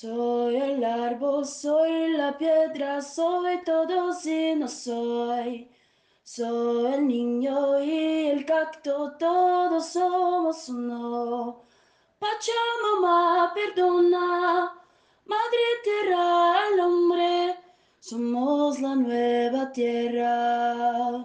Soy el árbol, soy la piedra, soy todo si no soy. Soy el niño y el cacto, todos somos uno. Pachamama, perdona, madre tierra al hombre, somos la nueva tierra.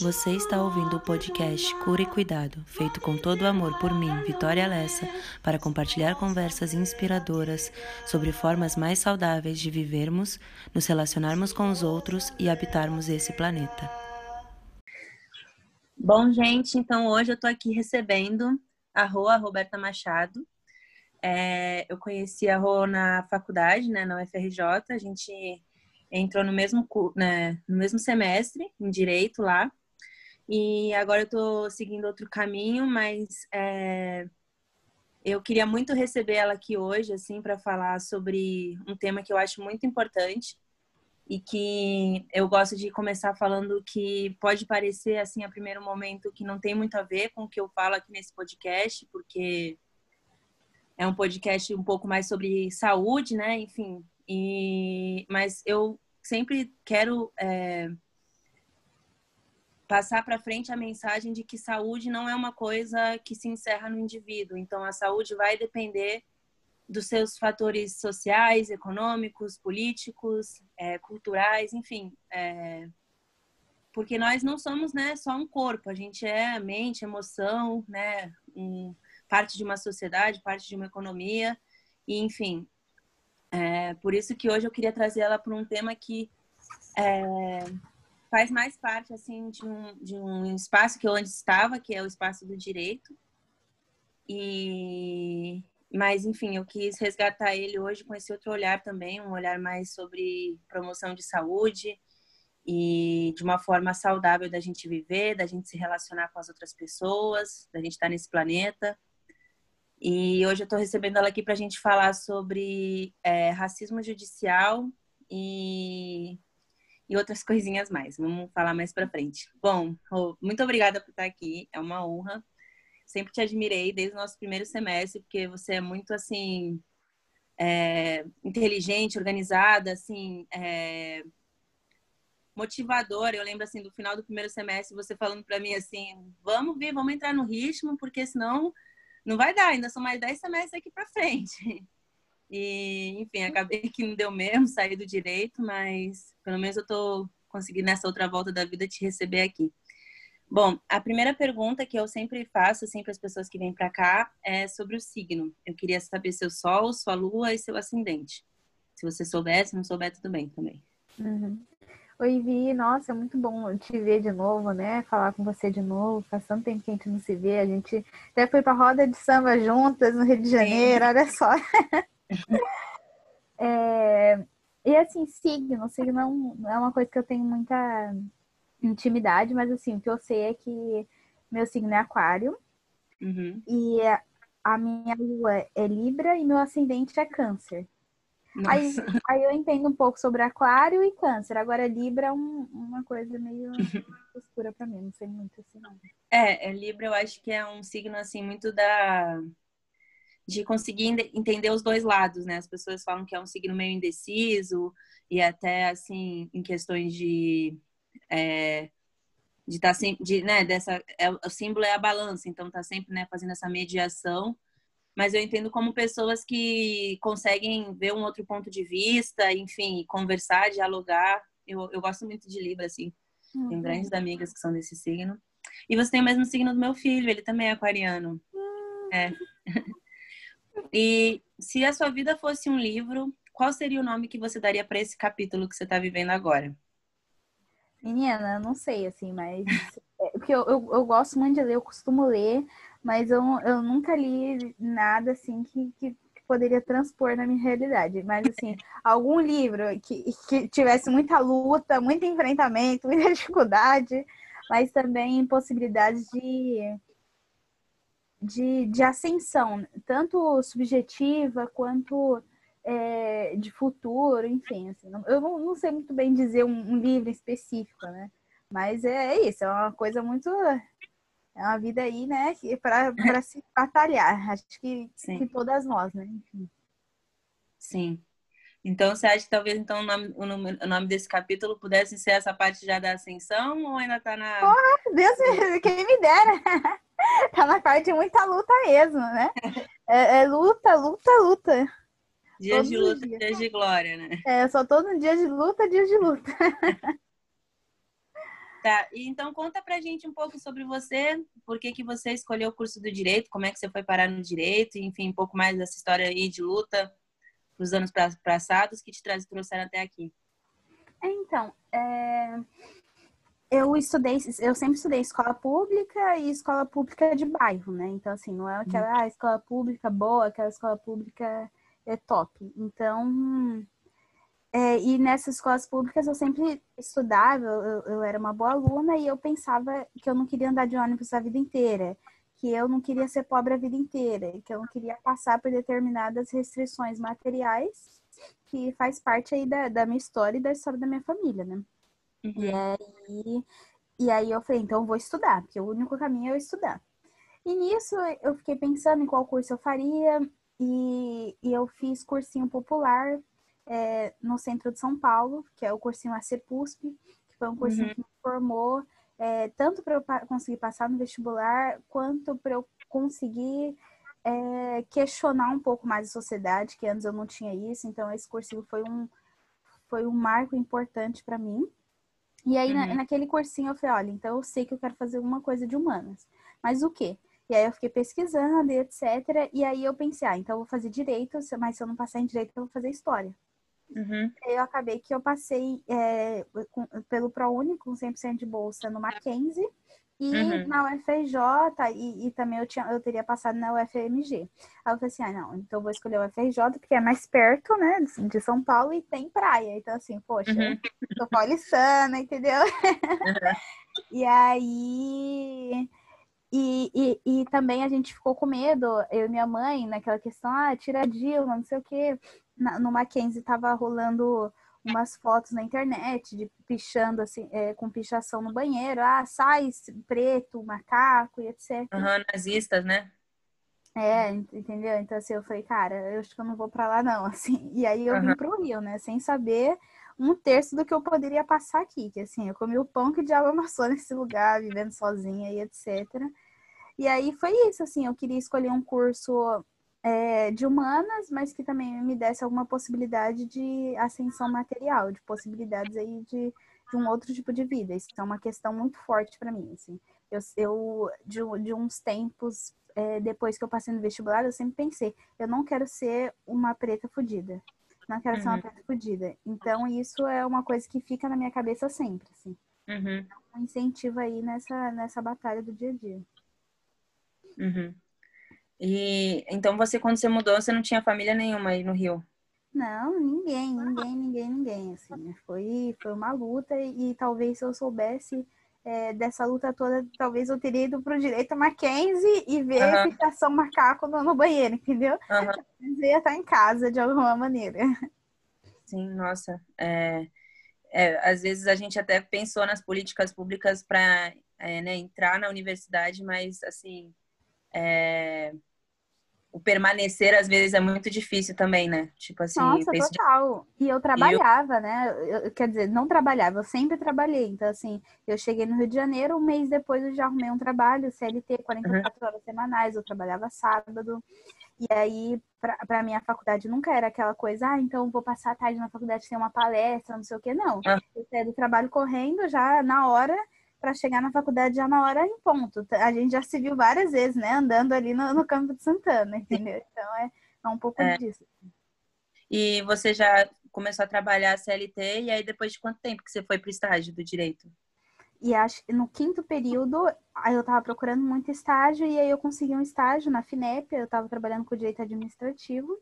Você está ouvindo o podcast Cura e Cuidado, feito com todo o amor por mim, Vitória Lessa, para compartilhar conversas inspiradoras sobre formas mais saudáveis de vivermos, nos relacionarmos com os outros e habitarmos esse planeta. Bom, gente, então hoje eu estou aqui recebendo a Rô, Roberta Machado. É, eu conheci a Rô na faculdade, né, na UFRJ, a gente entrou no mesmo, né, no mesmo semestre, em Direito lá, e agora eu estou seguindo outro caminho, mas é, eu queria muito receber ela aqui hoje, assim, para falar sobre um tema que eu acho muito importante e que eu gosto de começar falando que pode parecer, assim, a primeiro momento que não tem muito a ver com o que eu falo aqui nesse podcast, porque é um podcast um pouco mais sobre saúde, né? Enfim, e mas eu sempre quero é, passar para frente a mensagem de que saúde não é uma coisa que se encerra no indivíduo. Então, a saúde vai depender dos seus fatores sociais, econômicos, políticos, é, culturais, enfim. É, porque nós não somos né, só um corpo, a gente é mente, emoção, né, um, parte de uma sociedade, parte de uma economia, e enfim. É, por isso que hoje eu queria trazer ela para um tema que é, faz mais parte assim de um, de um espaço que eu antes estava, que é o espaço do direito. E mas enfim, eu quis resgatar ele hoje com esse outro olhar também, um olhar mais sobre promoção de saúde e de uma forma saudável da gente viver, da gente se relacionar com as outras pessoas, da gente estar nesse planeta. E hoje eu estou recebendo ela aqui para a gente falar sobre é, racismo judicial e e outras coisinhas mais. Vamos falar mais para frente. Bom, muito obrigada por estar aqui. É uma honra. Sempre te admirei desde o nosso primeiro semestre, porque você é muito assim é, inteligente, organizada, assim, é, motivadora. Eu lembro assim do final do primeiro semestre você falando para mim assim: "Vamos ver, vamos entrar no ritmo, porque senão não vai dar. Ainda são mais 10 semestres aqui para frente." E, enfim, acabei que não deu mesmo, sair do direito, mas pelo menos eu tô conseguindo nessa outra volta da vida te receber aqui. Bom, a primeira pergunta que eu sempre faço, assim, para as pessoas que vêm para cá, é sobre o signo. Eu queria saber seu sol, sua lua e seu ascendente. Se você soubesse, não souber, tudo bem também. Uhum. Oi, Vi. Nossa, é muito bom te ver de novo, né? Falar com você de novo. Faz tanto tempo que a gente não se vê. A gente até foi para roda de samba juntas no Rio de Janeiro, Sim. olha só. é, e assim, signo, signo não é uma coisa que eu tenho muita intimidade, mas assim, o que eu sei é que meu signo é aquário. Uhum. E a minha lua é Libra e meu ascendente é câncer. Aí, aí eu entendo um pouco sobre aquário e câncer. Agora, Libra é um, uma coisa meio escura para mim, não sei muito assim. Não. É, é, Libra eu acho que é um signo assim muito da de conseguir entender os dois lados, né? As pessoas falam que é um signo meio indeciso e até assim em questões de é, de estar tá sempre, de, né? Dessa, é, o símbolo é a balança, então tá sempre, né? Fazendo essa mediação. Mas eu entendo como pessoas que conseguem ver um outro ponto de vista, enfim, conversar, dialogar. Eu, eu gosto muito de Libra, assim. Uhum. Tenho grandes amigas que são desse signo. E você tem o mesmo signo do meu filho, ele também é aquariano. Uhum. É. E se a sua vida fosse um livro, qual seria o nome que você daria para esse capítulo que você está vivendo agora? Menina, não sei, assim, mas. É, porque eu, eu, eu, gosto muito de ler, eu costumo ler, mas eu, eu nunca li nada, assim, que, que, que poderia transpor na minha realidade. Mas, assim, algum livro que, que tivesse muita luta, muito enfrentamento, muita dificuldade, mas também possibilidades de de, de ascensão, tanto subjetiva quanto é, de futuro, enfim. Assim, eu não, não, sei muito bem dizer um, um, livro específico, né? Mas é, é isso, é uma coisa muito. é uma vida aí, né, para se batalhar. Acho que, que todas nós, né? Enfim. Sim. Então, você acha que talvez então, o, nome, o nome desse capítulo pudesse ser essa parte já da ascensão ou ainda tá na. Porra, Deus quem me dera! tá na parte de muita luta mesmo, né? É, é luta, luta, luta. Dias de luta, dias. dias de glória, né? É, só todo dia de luta, dias de luta. Tá, e então conta pra gente um pouco sobre você, por que, que você escolheu o curso do Direito, como é que você foi parar no Direito, enfim, um pouco mais dessa história aí de luta os anos passados que te trouxeram até aqui. Então, é... eu estudei, eu sempre estudei escola pública e escola pública de bairro, né? Então, assim, não é aquela uhum. ah, escola pública boa, aquela escola pública é top. Então, é, e nessas escolas públicas eu sempre estudava, eu, eu, era uma boa aluna e eu pensava que eu não queria andar de ônibus a vida inteira, que eu não queria ser pobre a vida inteira, que eu não queria passar por determinadas restrições materiais, que faz parte aí da, da minha história e da história da minha família, né? Uhum. E, aí, e aí eu falei, então eu vou estudar, porque o único caminho é eu estudar. E nisso eu fiquei pensando em qual curso eu faria, e, e eu fiz cursinho popular é, no centro de São Paulo, que é o cursinho ACPUSP, que foi um cursinho uhum. que me formou é, tanto para eu conseguir passar no vestibular, quanto para eu conseguir é, questionar um pouco mais a sociedade, que antes eu não tinha isso. Então, esse cursinho foi um, foi um marco importante para mim. E aí, uhum. na, naquele cursinho, eu falei: olha, então eu sei que eu quero fazer alguma coisa de humanas, mas o quê? E aí eu fiquei pesquisando e etc. E aí eu pensei, ah, então eu vou fazer direito, mas se eu não passar em direito, eu vou fazer história. Uhum. Eu acabei que eu passei é, com, pelo ProUni com 100% de bolsa no Mackenzie e uhum. na UFRJ e, e, também eu, tinha, eu teria passado na UFMG. Aí eu falei assim, ah, não, então eu vou escolher o UFRJ porque é mais perto, né, de São Paulo e tem praia. Então assim, poxa, uhum. tô paulistana, entendeu? Uhum. e aí... E, e, e, também a gente ficou com medo, eu e minha mãe, naquela questão, ah, tira a Dilma, não sei o quê na, no Mackenzie tava rolando umas fotos na internet de pichando assim, é, com pichação no banheiro, ah, sai preto, macaco e etc. Uhum, nazistas, né? É, entendeu? Então assim, eu falei, cara, eu acho que eu não vou para lá não, assim. E aí eu uhum. vim pro Rio, né, sem saber um terço do que eu poderia passar aqui, que assim, eu comi o pão que o diabo amassou nesse lugar, vivendo sozinha e etc. E aí foi isso, assim, eu queria escolher um curso é, de humanas, mas que também me desse alguma possibilidade de ascensão material, de possibilidades aí de, de um outro tipo de vida. Isso é uma questão muito forte para mim. Assim. Eu, eu de, de uns tempos é, depois que eu passei no vestibular, eu sempre pensei, eu não quero ser uma preta fodida. Não quero uhum. ser uma uhum. preta fodida. Então, isso é uma coisa que fica na minha cabeça sempre, assim. Uhum. Um incentivo aí nessa, nessa batalha do dia a dia. Uhum. E então você, quando você mudou, você não tinha família nenhuma aí no Rio? Não, ninguém, ninguém, ninguém, ninguém. Assim, né? foi, foi uma luta e, e talvez se eu soubesse é, dessa luta toda, talvez eu teria ido pro direito Mackenzie e ver uhum. a fixação macaco no, no, banheiro, entendeu? Uhum. Eu ia estar em casa de alguma maneira. Sim, nossa. É, é, às vezes a gente até pensou nas políticas públicas para é, né, entrar na universidade, mas assim. É, o permanecer às vezes é muito difícil também, né? Tipo assim. Nossa, total. De... E eu trabalhava, eu... né? Eu, quer dizer, não trabalhava, eu sempre trabalhei. Então, assim, eu cheguei no Rio de Janeiro, um mês depois eu já arrumei um trabalho, CLT, 44 uhum. horas semanais, eu trabalhava sábado. E aí, para minha faculdade nunca era aquela coisa, ah, então vou passar a tarde na faculdade, tem uma palestra, não sei o quê, não. Uhum. Eu saí do trabalho correndo já na hora para chegar na faculdade já na hora em ponto. A gente já se viu várias vezes, né? Andando ali no, no campo de Santana, entendeu? Então é, é um pouco é. disso. E você já começou a trabalhar a CLT e aí depois de quanto tempo que você foi para o estágio do direito? E acho que no quinto período, aí eu estava procurando muito estágio e aí eu consegui um estágio na FINEP, eu estava trabalhando com direito administrativo.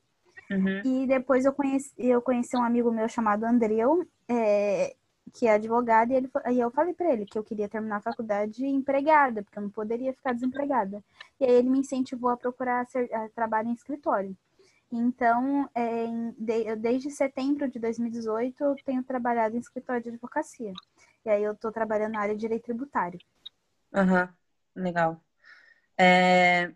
Uhum. E depois eu conheci, eu conheci um amigo meu chamado Andreu, é, que é advogado, e, ele, e eu falei para ele que eu queria terminar a faculdade empregada, porque eu não poderia ficar desempregada. E aí ele me incentivou a procurar ser, a trabalho em escritório. Então, é, de, desde setembro de 2018, eu tenho trabalhado em escritório de advocacia. E aí eu estou trabalhando na área de direito tributário. Aham, uhum. legal. É...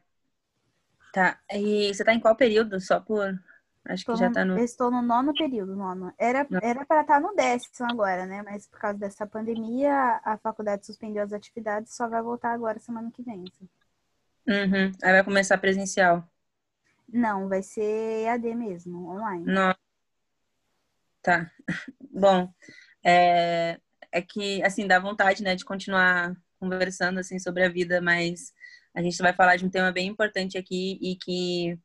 Tá. E você tá em qual período? Só por. Acho que Tô já no- tá no. Estou no nono período, nono. Era era para estar no décimo agora, né? Mas por causa dessa pandemia, a faculdade suspendeu as atividades, só vai voltar agora semana que vem. assim. Uhum. Aí vai começar presencial. Não, vai ser EAD mesmo, online. Não. Tá. Bom, é, é que, assim, dá vontade, né, de continuar conversando, assim, sobre a vida, mas a gente vai falar de um tema bem importante aqui e que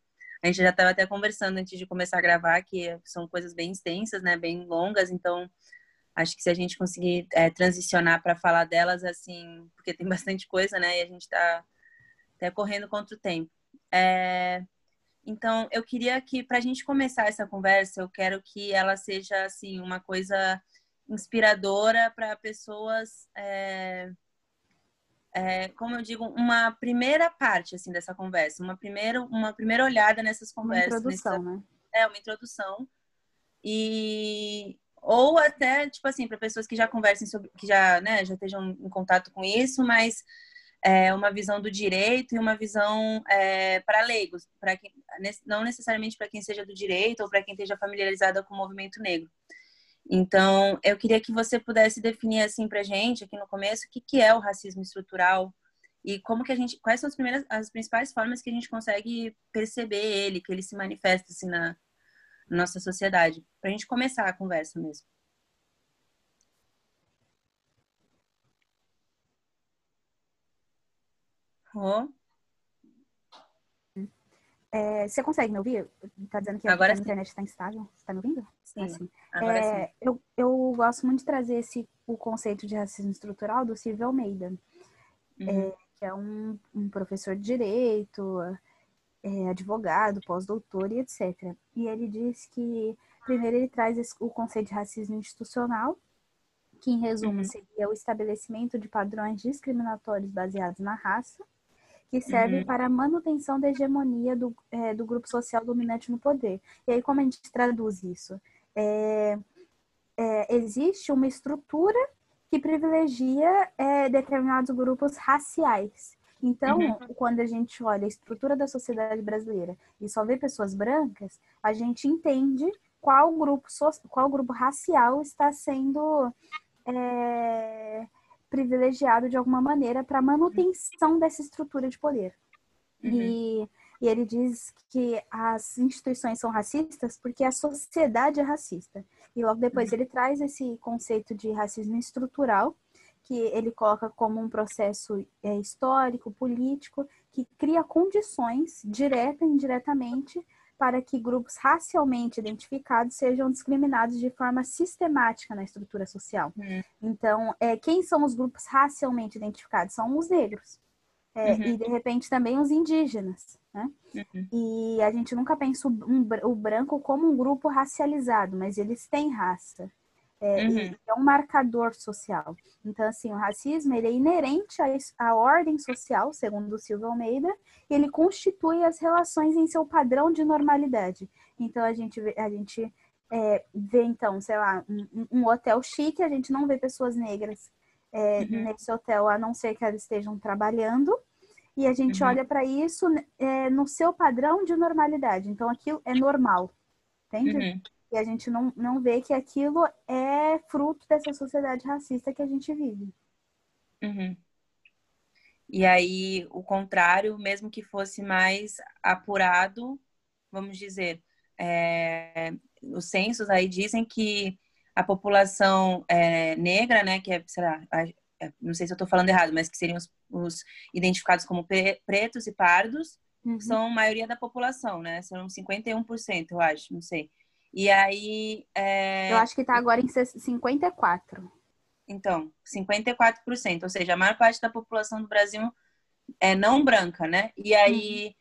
a gente já estava até conversando antes de começar a gravar, que são coisas bem extensas, né, bem longas, então acho que se a gente conseguir é, transicionar para falar delas, assim, porque tem bastante coisa, né, e a gente está até correndo contra o tempo. É, então, eu queria que, para a gente começar essa conversa, eu quero que ela seja, assim, uma coisa inspiradora para pessoas, é, é, como eu digo, uma primeira parte, assim, dessa conversa, uma primeira, uma primeira olhada nessas Uma conversas. introdução, nessa- né? é, uma introdução. E... Ou até, tipo assim, para pessoas que já conversem sobre, que já, né, já estejam em contato com isso, mas é, uma visão do direito e uma visão é, para leigos, para quem, não necessariamente para quem seja do direito ou para quem esteja familiarizada com o movimento negro. Então, eu queria que você pudesse definir assim para gente aqui no começo o que, que é o racismo estrutural e como que a gente, quais são as primeiras, as principais formas que a gente consegue perceber ele, que ele se manifesta assim na, na nossa sociedade, para a gente começar a conversa mesmo. Oh, É, você consegue me ouvir? Tá dizendo que a Agora a internet está instável. Você tá me ouvindo? sim, Ah, sim. agora É, sim. eu, eu gosto muito de trazer esse, o conceito de racismo estrutural do Silvio Almeida, Uhum. que é um, um professor de direito, é, advogado, pós-doutor e etc. E ele diz que, primeiro, ele traz esse- o conceito de racismo institucional, que, em resumo, Uhum. seria o estabelecimento de padrões discriminatórios baseados na raça, que serve Uhum. para a manutenção da hegemonia do, é, do grupo social dominante no poder. E aí, como a gente traduz isso? É, é, existe uma estrutura que privilegia é, determinados grupos raciais. Então, Uhum. quando a gente olha a estrutura da sociedade brasileira e só vê pessoas brancas, a gente entende qual grupo, qual grupo racial está sendo é, privilegiado de alguma maneira para a manutenção dessa estrutura de poder. Uhum. E, e ele diz que as instituições são racistas porque a sociedade é racista. E logo depois ele traz esse conceito de racismo estrutural, que ele coloca como um processo é, histórico, político, que cria condições, direta e indiretamente, para que grupos racialmente identificados sejam discriminados de forma sistemática na estrutura social. Uhum. Então, é, quem são os grupos racialmente identificados? São os negros. É, Uhum. E, de repente, também os indígenas. Né? Uhum. E a gente nunca pensa o, um o branco como um grupo racializado, mas eles têm raça. É, Uhum. é um marcador social. Então, assim, o racismo ele é inerente à, à ordem social, segundo o Silvio Almeida, e ele constitui as relações em seu padrão de normalidade. Então, a gente vê, a gente, é, vê então, sei lá, um, um- um hotel chique, a gente não vê pessoas negras é, Uhum. nesse hotel, a não ser que elas estejam trabalhando. E a gente Uhum. olha para isso é, no seu padrão de normalidade. Então, aquilo é normal, entende? Uhum. E a gente não, não vê que aquilo é fruto dessa sociedade racista que a gente vive. Uhum. E aí, o contrário, mesmo que fosse mais apurado, vamos dizer, é, os censos aí dizem que a população é, negra, né, que é, será, não sei se eu estou falando errado, mas que seriam os, os identificados como pre- pretos e pardos, Uhum. são a maioria da população, né? São 51%, eu acho, não sei. E aí, é, Eu acho que tá agora em 54. então, 54%, ou seja, a maior parte da população do Brasil é não branca, né? E aí,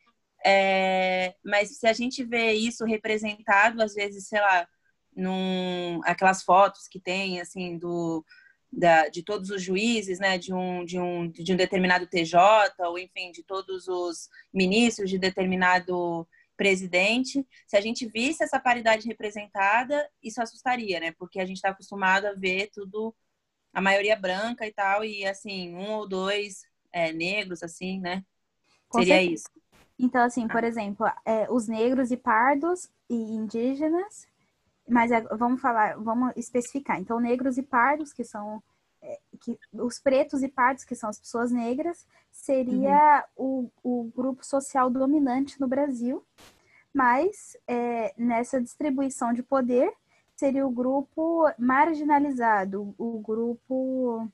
é, mas se a gente vê isso representado, às vezes, sei lá, num, aquelas fotos que tem, assim, do, da, de todos os juízes, né, de um, de, um, de um determinado TJ, ou enfim, de todos os ministros de determinado presidente, se a gente visse essa paridade representada, isso assustaria, né? Porque a gente está acostumado a ver tudo, a maioria branca e tal, e assim, um ou dois é, negros, assim, né? Com Seria certeza. isso. Então, assim, por ah. exemplo, é, os negros e pardos e indígenas, mas é, vamos falar, vamos especificar. Então, negros e pardos, que são que, os pretos e pardos, que são as pessoas negras, seria uhum. o, o grupo social dominante no Brasil, mas é, nessa distribuição de poder seria o grupo marginalizado, o grupo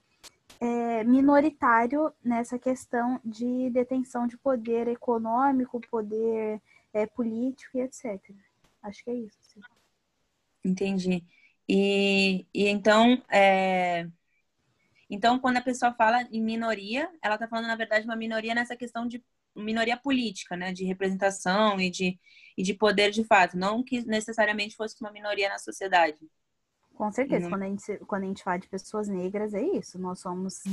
é, minoritário nessa questão de detenção de poder econômico, poder é, político e etc. Acho que é isso. Sim. Entendi. E, e então, é... então, quando a pessoa fala em minoria, ela está falando, na verdade, uma minoria nessa questão de minoria política, né? De representação e de, e de poder de fato. Não que necessariamente fosse uma minoria na sociedade. Com certeza, quando, a gente, quando a gente fala de pessoas negras, é isso. Nós somos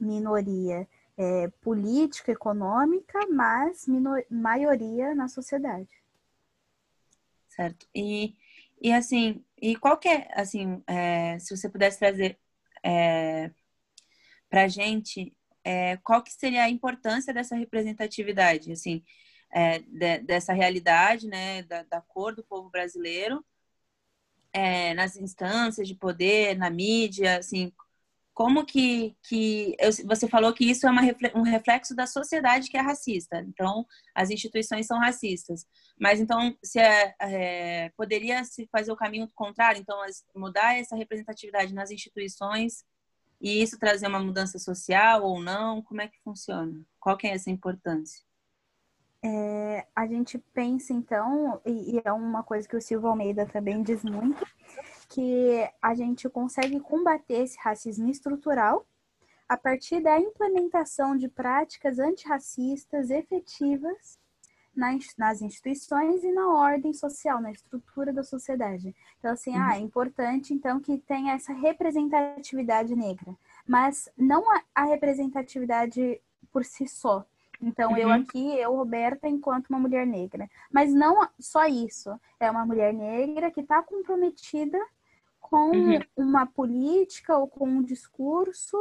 minoria é, política, econômica, mas minor, maioria na sociedade. Certo. E, e assim, e qual que é, assim, é, se você pudesse trazer é, para gente, é, qual que seria a importância dessa representatividade, assim, é, de, dessa realidade, né, da, da cor do povo brasileiro, é, nas instâncias de poder, na mídia, assim, como que, que eu, você falou que isso é uma, um reflexo da sociedade que é racista, então as instituições são racistas, mas então se é, é, poderia se fazer o caminho contrário, então mudar essa representatividade nas instituições e isso trazer uma mudança social ou não, como é que funciona? Qual que é essa importância? É, a gente pensa, então, e, e, é uma coisa que o Silvio Almeida também diz muito, que a gente consegue combater esse racismo estrutural a partir da implementação de práticas antirracistas efetivas nas, instituições e na ordem social, na estrutura da sociedade. Então, assim, uhum. ah, é importante, então, que tenha essa representatividade negra, mas não a, a representatividade por si só, então, uhum. eu aqui, eu, Roberta, enquanto uma mulher negra. Mas não só isso. É uma mulher negra que está comprometida com uhum. uma política ou com um discurso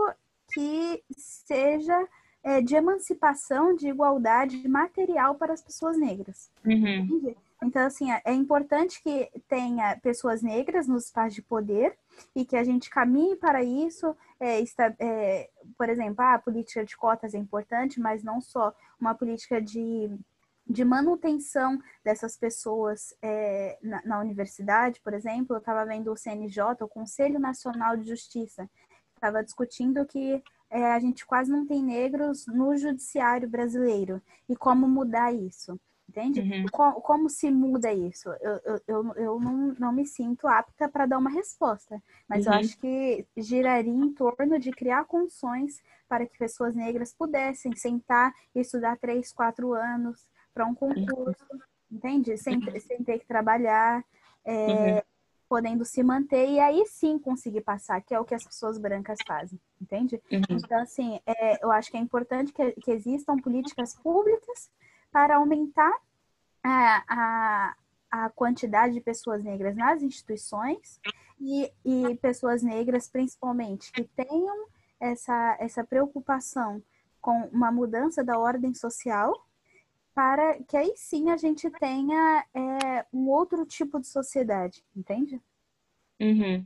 que seja é, de emancipação, de igualdade material para as pessoas negras. Uhum. Então, assim, é, é importante que tenha pessoas negras nos espaços de poder e que a gente caminhe para isso. É, está, é, por exemplo, ah, a política de cotas é importante, mas não só uma política de, de manutenção dessas pessoas é, na, na, universidade, por exemplo. Eu estava vendo o CNJ, o Conselho Nacional de Justiça, estava discutindo que é, a gente quase não tem negros no judiciário brasileiro e como mudar isso entende? Uhum. Como, como, se muda isso? Eu, eu, eu, eu não, não me sinto apta para dar uma resposta, mas uhum. eu acho que giraria em torno de criar condições para que pessoas negras pudessem sentar e estudar três, quatro anos para um concurso, uhum. entende? Sem, uhum. sem ter que trabalhar, é, uhum. Podendo se manter e aí sim conseguir passar, que é o que as pessoas brancas fazem, entende? Uhum. Então, assim, é, eu acho que é importante que, que existam políticas públicas para aumentar a, a, a quantidade de pessoas negras nas instituições e, e pessoas negras, principalmente, que tenham essa, essa preocupação com uma mudança da ordem social, para que aí sim a gente tenha é, um outro tipo de sociedade, entende? Uhum.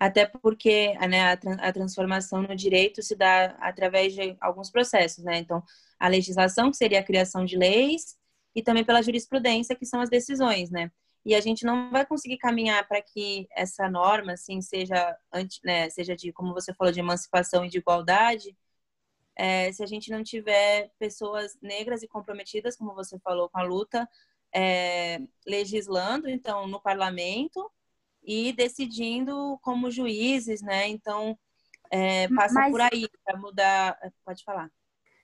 Até porque né, a, a transformação no direito se dá através de alguns processos, né? Então, a legislação, que seria a criação de leis, e também pela jurisprudência, que são as decisões, né? E a gente não vai conseguir caminhar para que essa norma, assim, seja, anti, né, seja de, como você falou, de emancipação e de igualdade, é, se a gente não tiver pessoas negras e comprometidas, como você falou, com a luta, é, legislando, então, no parlamento e decidindo como juízes, né? Então, é, passa Mas... por aí para mudar. Pode falar.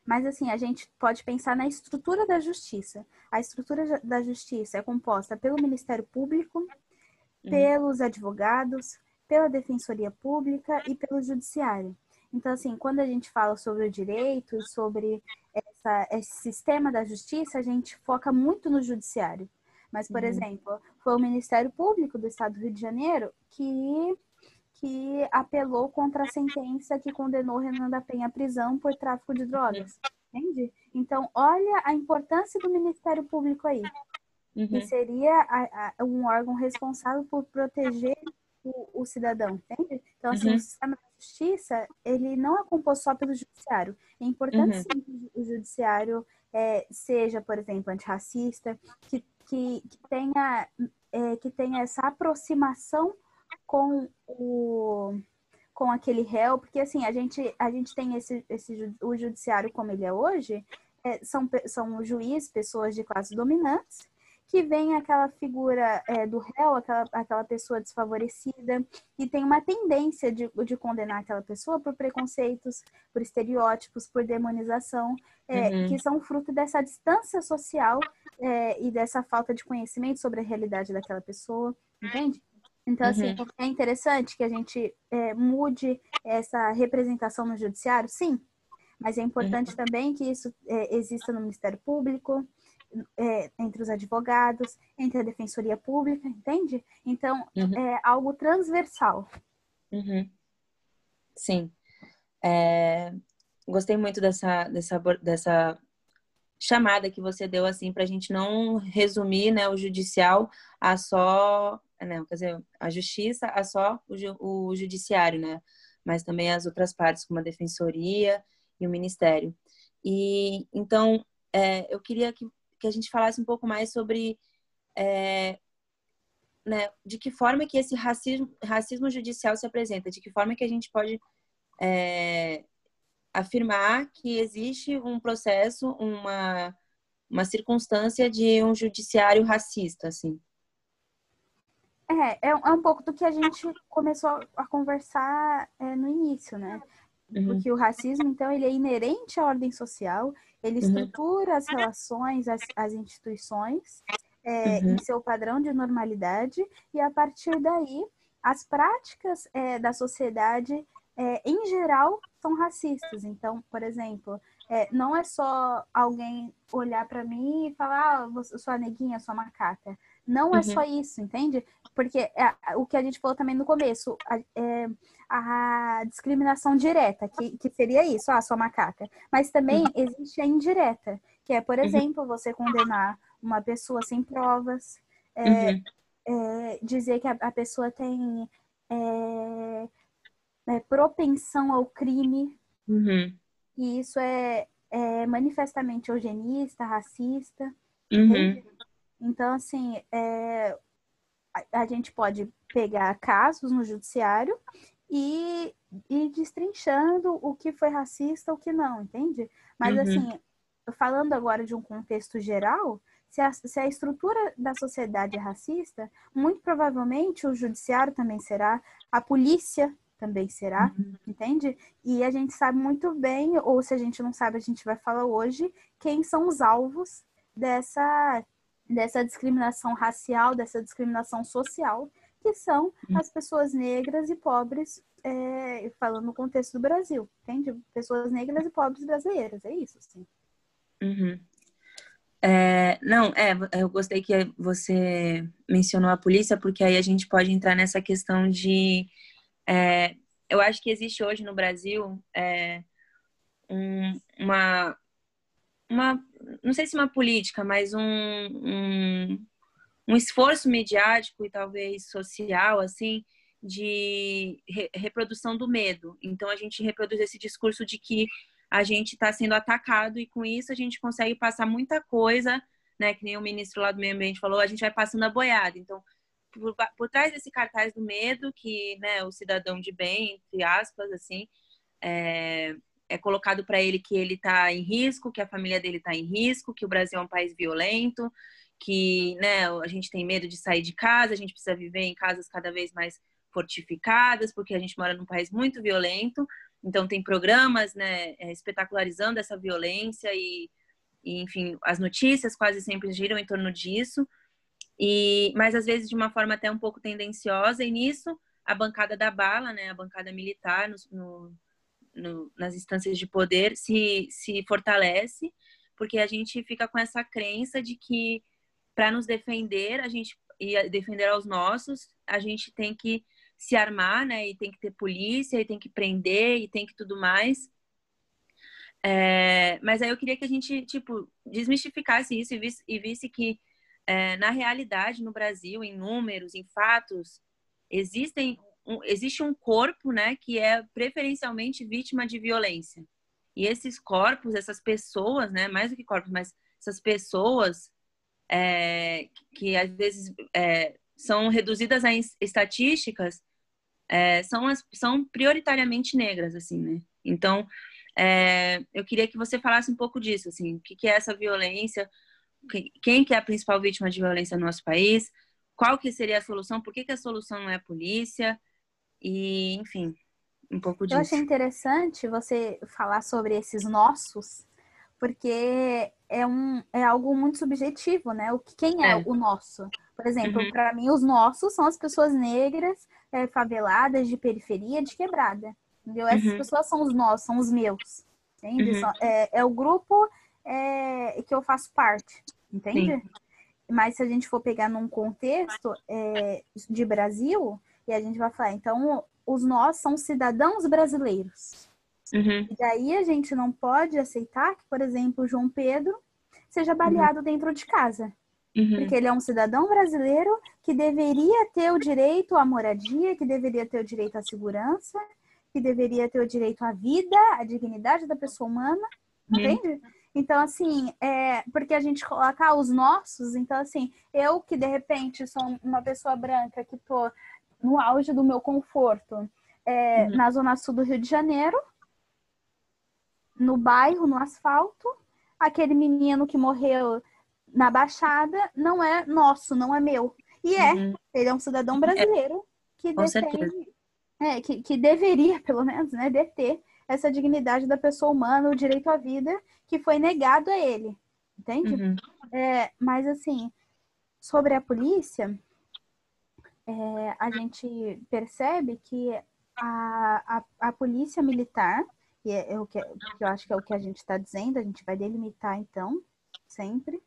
Mas assim, a gente pode pensar na estrutura da justiça. A estrutura da justiça é composta pelo Ministério Público, uhum. pelos advogados, pela Defensoria Pública e pelo Judiciário. Então, assim, quando a gente fala sobre o direito sobre essa, esse sistema da justiça, a gente foca muito no judiciário. Mas, por uhum. exemplo, foi o Ministério Público do Estado do Rio de Janeiro que que apelou contra a sentença que condenou Renan da Penha à prisão por tráfico de drogas. entende? Então, olha a importância do Ministério Público aí, uhum. que seria a, a, um órgão responsável por proteger o, o cidadão, entende? Então, assim, uhum. o sistema da justiça, ele não é composto só pelo judiciário. É importante, uhum. sim, que o judiciário é, seja, por exemplo, antirracista, que, que, que tenha, é, que tenha essa aproximação com o com aquele réu, porque assim, a gente, a gente tem esse, esse o judiciário como ele é hoje, é, são, são juiz, pessoas de classes dominantes, que vem aquela figura é, do réu, aquela, aquela pessoa desfavorecida, e tem uma tendência de, de condenar aquela pessoa por preconceitos, por estereótipos, por demonização, é, uhum. que são fruto dessa distância social é, e dessa falta de conhecimento sobre a realidade daquela pessoa, entende? Então, assim, uhum. é interessante que a gente é, mude essa representação no judiciário, sim, mas é importante uhum. também que isso é, exista no Ministério Público, é, entre os advogados, entre a defensoria pública, entende? Então, uhum. é algo transversal. Uhum. Sim. É, gostei muito dessa, dessa, dessa chamada que você deu, assim, para a gente não resumir né, o judicial a só, né, quer dizer, a justiça a só o, o judiciário, né? Mas também as outras partes, como a defensoria e o ministério. E então, é, eu queria que que a gente falasse um pouco mais sobre é, né, de que forma que esse racismo, racismo judicial se apresenta, de que forma que a gente pode é, afirmar que existe um processo, uma, uma circunstância de um judiciário racista, assim. É, é, é um pouco do que a gente começou a conversar é, no início, né? Uhum. Porque o racismo, então, ele é inerente à ordem social, ele uhum. estrutura as relações, as, as instituições é, uhum. em seu padrão de normalidade e a partir daí as práticas é, da sociedade é, em geral são racistas. Então, por exemplo, é, não é só alguém olhar para mim e falar, ah, eu sou a neguinha, eu sou a macaca. Não é uhum. é só isso, entende? Porque é, o que a gente falou também no começo, a, é, a discriminação direta, que, que seria isso, ah, sua macaca. Mas também uhum. existe a indireta, que é, por uhum. exemplo, você condenar uma pessoa sem provas, é, uhum. é, dizer que a, a pessoa tem é, propensão ao crime, uhum. e isso é, é manifestamente eugenista, racista. Uhum. Então, assim, é, a, a, gente pode pegar casos no judiciário e ir destrinchando o que foi racista, o que não, entende? Mas, uhum. assim, falando agora de um contexto geral, se a, se a, estrutura da sociedade é racista, muito provavelmente o judiciário também será, a polícia também será, uhum. entende? E a gente sabe muito bem, ou se a gente não sabe, a gente vai falar hoje, quem são os alvos dessa dessa discriminação racial, dessa discriminação social, que são uhum. as pessoas negras e pobres, é, falando no contexto do Brasil, entende? Pessoas negras e pobres brasileiras, é isso, sim. Uhum. É, não, é, eu gostei que você mencionou a polícia, porque aí a gente pode entrar nessa questão de. É, eu acho que existe hoje no Brasil é, um, uma, uma, não sei se uma política, mas um, um, um esforço mediático e talvez social, assim, de re reprodução do medo. Então, a gente reproduz esse discurso de que a gente está sendo atacado e com isso a gente consegue passar muita coisa, né? Que nem o ministro lá do meio ambiente falou, a gente vai passando a boiada. Então, por, por trás desse cartaz do medo, que né, o cidadão de bem, entre aspas, assim, é, é colocado para ele que ele está em risco, que a família dele está em risco, que o Brasil é um país violento, que né, a gente tem medo de sair de casa, a gente precisa viver em casas cada vez mais fortificadas, porque a gente mora num país muito violento. Então tem programas, né, é, espetacularizando essa violência e, e, enfim, as notícias quase sempre giram em torno disso. E, mas às vezes de uma forma até um pouco tendenciosa. E nisso a bancada da bala, né, a bancada militar no, no no, nas instâncias de poder se, se fortalece, porque a gente fica com essa crença de que para nos defender, a gente e defender aos nossos, a gente tem que se armar, né? E tem que ter polícia, e tem que prender, e tem que tudo mais. É, mas aí eu queria que a gente, tipo, desmistificasse isso e visse, e visse que, é, na realidade, no Brasil, em números, em fatos, existem, um, existe um corpo, né, que é preferencialmente vítima de violência. E esses corpos, essas pessoas, né, mais do que corpos, mas essas pessoas é, que às vezes é, são reduzidas a estatísticas, é, são, as, são prioritariamente negras, assim, né? Então, é, eu queria que você falasse um pouco disso, assim, o que, que é essa violência, quem que é a principal vítima de violência no nosso país, qual que seria a solução, por que, que a solução não é a polícia, e, enfim, um pouco disso. Eu achei interessante você falar sobre esses nossos, porque é, um, é algo muito subjetivo, né? O que, quem é, é. o nosso? Por exemplo, uhum. para mim, os nossos são as pessoas negras, é, faveladas, de periferia, de quebrada. Entendeu? Essas uhum. pessoas são os nossos, são os meus. Entende? Uhum. É, é, o grupo é, que eu faço parte. Entende? Sim. Mas se a gente for pegar num contexto é, de Brasil, e a gente vai falar, então, os nós são cidadãos brasileiros. Uhum. E daí a gente não pode aceitar que, por exemplo, João Pedro seja baleado uhum. dentro de casa. Uhum. Porque ele é um cidadão brasileiro que deveria ter o direito à moradia, que deveria ter o direito à segurança, que deveria ter o direito à vida, à dignidade da pessoa humana, uhum. entende? Então, assim, é, porque a gente coloca os nossos, então, assim, eu que de repente sou uma pessoa branca que tô no auge do meu conforto é, uhum. na zona sul do Rio de Janeiro, no bairro, no asfalto, aquele menino que morreu na Baixada não é nosso, não é meu. E é, uhum. ele é um cidadão brasileiro que detém, é, que, que deveria, pelo menos, né, deter essa dignidade da pessoa humana, o direito à vida que foi negado a ele. Entende? Uhum. É, mas assim, sobre a polícia, é, a gente percebe que a, a, a polícia militar, e é, é o que, que eu acho que é o que a gente está dizendo, a gente vai delimitar então, sempre,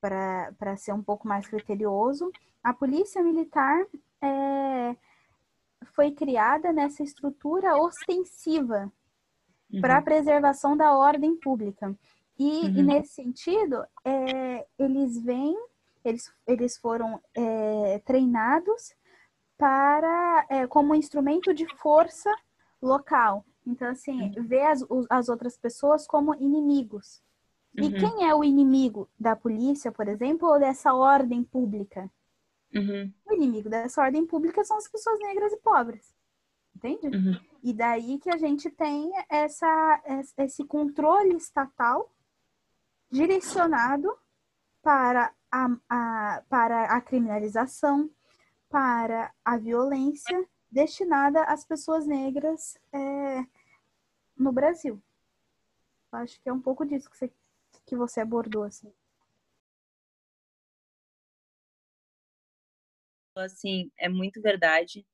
para ser um pouco mais criterioso. A polícia militar é, foi criada nessa estrutura ostensiva uhum. para a preservação da ordem pública. E, uhum. e nesse sentido, é, eles vêm, eles, eles foram é, treinados para é, como instrumento de força local. Então, assim, uhum. ver as, as outras pessoas como inimigos. E uhum. quem é o inimigo da polícia, por exemplo, ou dessa ordem pública? Uhum. O inimigo dessa ordem pública são as pessoas negras e pobres. Entende? Uhum. E daí que a gente tem essa, esse controle estatal direcionado para a, a, para a criminalização, para a violência destinada às pessoas negras é, no Brasil. Acho que é um pouco disso que você que você abordou assim? Assim, é muito verdade,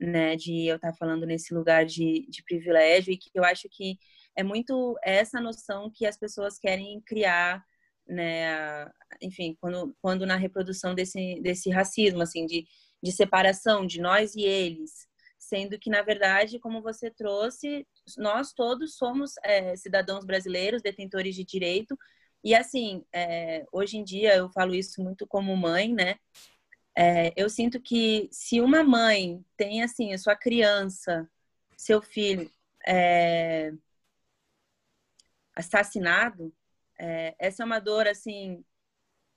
né, de eu estar falando nesse lugar de, de privilégio e que eu acho que é muito essa noção que as pessoas querem criar, né, enfim, quando, quando na reprodução desse, desse racismo, assim, de, de separação de nós e eles, sendo que, na verdade, como você trouxe, nós todos somos é, cidadãos brasileiros, detentores de direito, e assim, é, hoje em dia eu falo isso muito como mãe, né? É, eu sinto que se uma mãe tem assim a sua criança, seu filho é, assassinado, é, essa é uma dor assim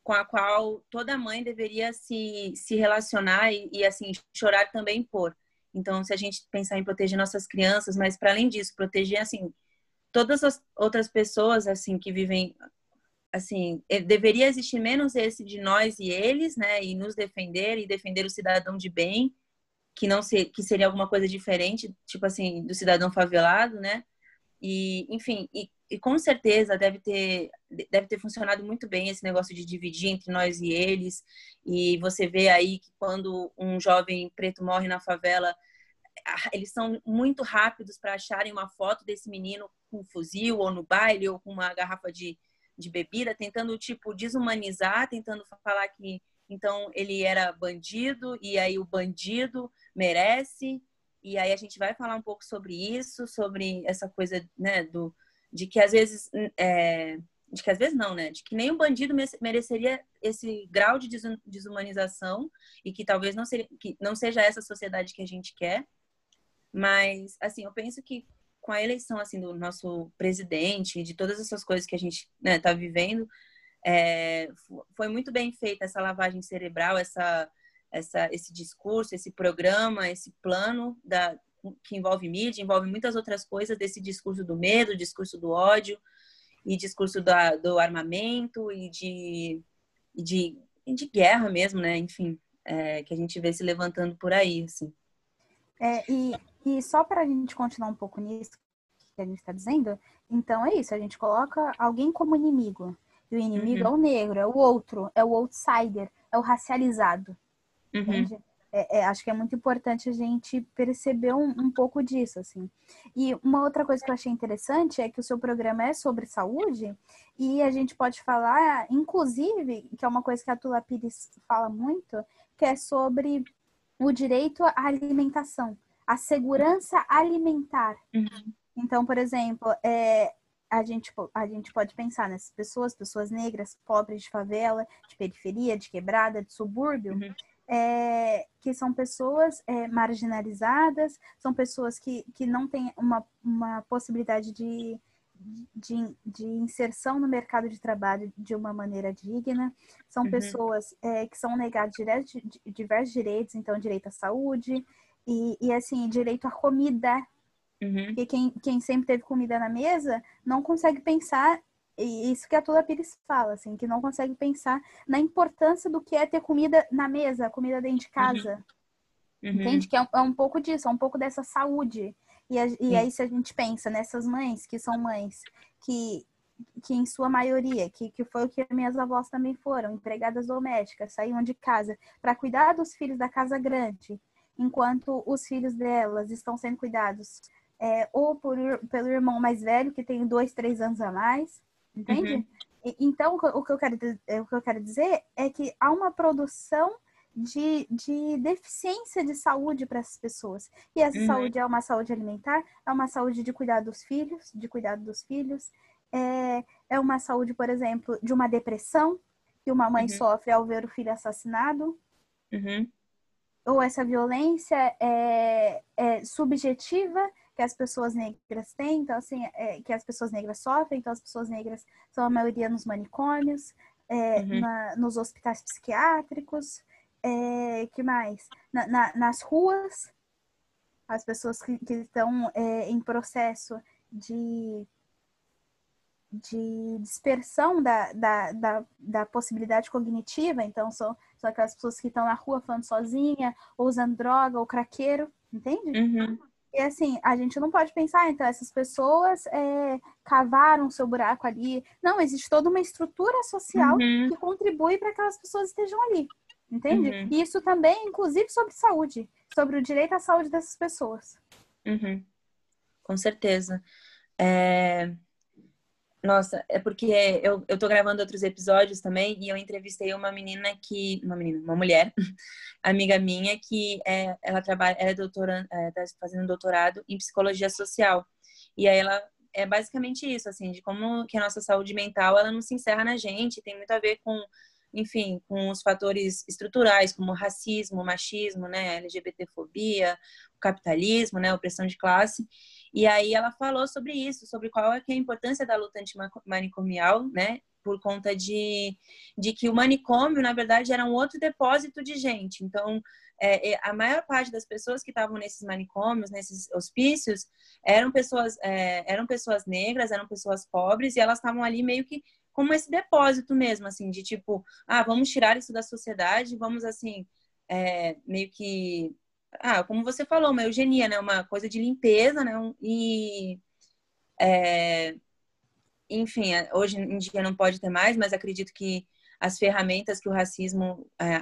com a qual toda mãe deveria se, se relacionar e, e assim chorar também por. Então, se a gente pensar em proteger nossas crianças, mas para além disso, proteger assim todas as outras pessoas assim que vivem assim, deveria existir menos esse de nós e eles, né, e nos defender e defender o cidadão de bem, que não se, que seria alguma coisa diferente, tipo assim, do cidadão favelado, né? E, enfim, e, e com certeza deve ter deve ter funcionado muito bem esse negócio de dividir entre nós e eles. E você vê aí que quando um jovem preto morre na favela, eles são muito rápidos para acharem uma foto desse menino com um fuzil ou no baile ou com uma garrafa de, de bebida, tentando tipo desumanizar, tentando falar que então ele era bandido e aí o bandido merece. E aí a gente vai falar um pouco sobre isso, sobre essa coisa, né, do de que às vezes é, de que às vezes não, né? De que o bandido mereceria esse grau de desumanização e que talvez não, que não seja essa sociedade que a gente quer. Mas, assim, eu penso que com a eleição, assim, do nosso presidente, de todas essas coisas que a gente né, tá vivendo, é, foi muito bem feita essa lavagem cerebral, essa, essa, esse discurso, esse programa, esse plano da, que envolve mídia, envolve muitas outras coisas desse discurso do medo, discurso do ódio, e discurso da, do armamento e de, de, de guerra mesmo, né? Enfim, é, que a gente vê se levantando por aí, assim. É, e, e só para a gente continuar um pouco nisso que a gente está dizendo, então é isso, a gente coloca alguém como inimigo. E o inimigo uhum. é o negro, é o outro, é o outsider, é o racializado. Uhum. Entende? É, é, acho que é muito importante a gente perceber um, um, pouco disso, assim. E uma outra coisa que eu achei interessante é que o seu programa é sobre saúde e a gente pode falar, inclusive, que é uma coisa que a Tula Pires fala muito, que é sobre o direito à alimentação, a segurança alimentar. Uhum. Então, por exemplo, é, a gente, a gente pode pensar nessas pessoas, pessoas negras, pobres de favela, de periferia, de quebrada, de subúrbio, uhum é, que são pessoas é, marginalizadas, são pessoas que, que não têm uma, uma possibilidade de, de, de, inserção no mercado de trabalho de uma maneira digna, são uhum. pessoas é, que são negadas diversos direitos, então direito à saúde e, e assim, direito à comida. Uhum. Porque quem, quem sempre teve comida na mesa não consegue pensar e isso que a Tula Pires fala, assim, que não consegue pensar na importância do que é ter comida na mesa, comida dentro de casa. Uhum. uhum. Entende? Que é um, é um, pouco disso, é um pouco dessa saúde. E, a, e aí, se a gente pensa nessas mães, que são mães que, que em sua maioria, que, que foi o que minhas avós também foram, empregadas domésticas, saíam de casa para cuidar dos filhos da casa grande, enquanto os filhos delas estão sendo cuidados é, ou por, pelo irmão mais velho, que tem dois, três anos a mais, Entende? Uhum. Então, o que, eu quero, o que eu quero dizer é que há uma produção de, de deficiência de saúde para essas pessoas. E essa uhum. saúde é uma saúde alimentar, é uma saúde de cuidar dos filhos, de cuidado dos filhos, é, é uma saúde, por exemplo, de uma depressão que uma mãe uhum. sofre ao ver o filho assassinado. Uhum. Ou essa violência é, é subjetiva que as pessoas negras têm, então assim, é, que as pessoas negras sofrem, então as pessoas negras são a maioria nos manicômios, é, uhum. na, nos hospitais psiquiátricos, é, que mais? Na, na, nas ruas, as pessoas que, que estão é, em processo de, de dispersão da, da, da, da, possibilidade cognitiva, então são, são aquelas pessoas que estão na rua falando sozinha, ou usando droga, ou craqueiro, entende? Uhum. E assim, a gente não pode pensar, ah, então, essas pessoas é, cavaram seu buraco ali. Não, existe toda uma estrutura social uhum. que contribui para que aquelas pessoas estejam ali. Entende? Uhum. E isso também, inclusive, sobre saúde, sobre o direito à saúde dessas pessoas. Uhum. Com certeza. É... Nossa, é porque eu, eu tô gravando outros episódios também e eu entrevistei uma menina que. Uma menina, uma mulher, amiga minha, que é, ela trabalha, ela é é, tá fazendo doutorado em psicologia social. E aí ela é basicamente isso, assim, de como que a nossa saúde mental ela não se encerra na gente, tem muito a ver com, enfim, com os fatores estruturais, como racismo, machismo, né, LGBTfobia, o capitalismo, né, opressão de classe. E aí ela falou sobre isso, sobre qual é, é a importância da luta antimanicomial, né? Por conta de, de que o manicômio, na verdade, era um outro depósito de gente. Então, é, é a maior parte das pessoas que estavam nesses manicômios, nesses hospícios, eram pessoas, é, eram pessoas negras, eram pessoas pobres, e elas estavam ali meio que como esse depósito mesmo, assim, de tipo, ah, vamos tirar isso da sociedade, vamos, assim, é, meio que ah, como você falou, uma eugenia, né? Uma coisa de limpeza, né? E é, enfim, é, hoje em dia não pode ter mais, mas acredito que as ferramentas que o racismo é,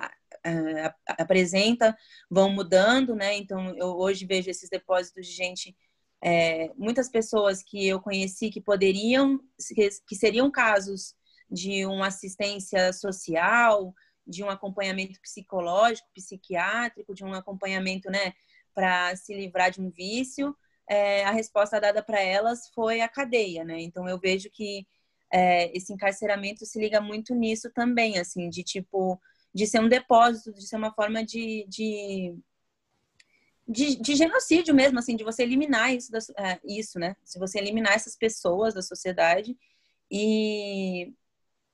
é, apresenta vão mudando, né? Então, eu hoje vejo esses depósitos de gente, é, muitas pessoas que eu conheci que poderiam, que seriam casos de uma assistência social, de um acompanhamento psicológico, psiquiátrico, de um acompanhamento, né, para se livrar de um vício, é, a resposta dada para elas foi a cadeia, né? Então eu vejo que é, esse encarceramento se liga muito nisso também, assim, de tipo, de ser um depósito, de ser uma forma de, de, de, de genocídio mesmo, assim, de você eliminar isso, da, é, isso, né? Se você eliminar essas pessoas da sociedade e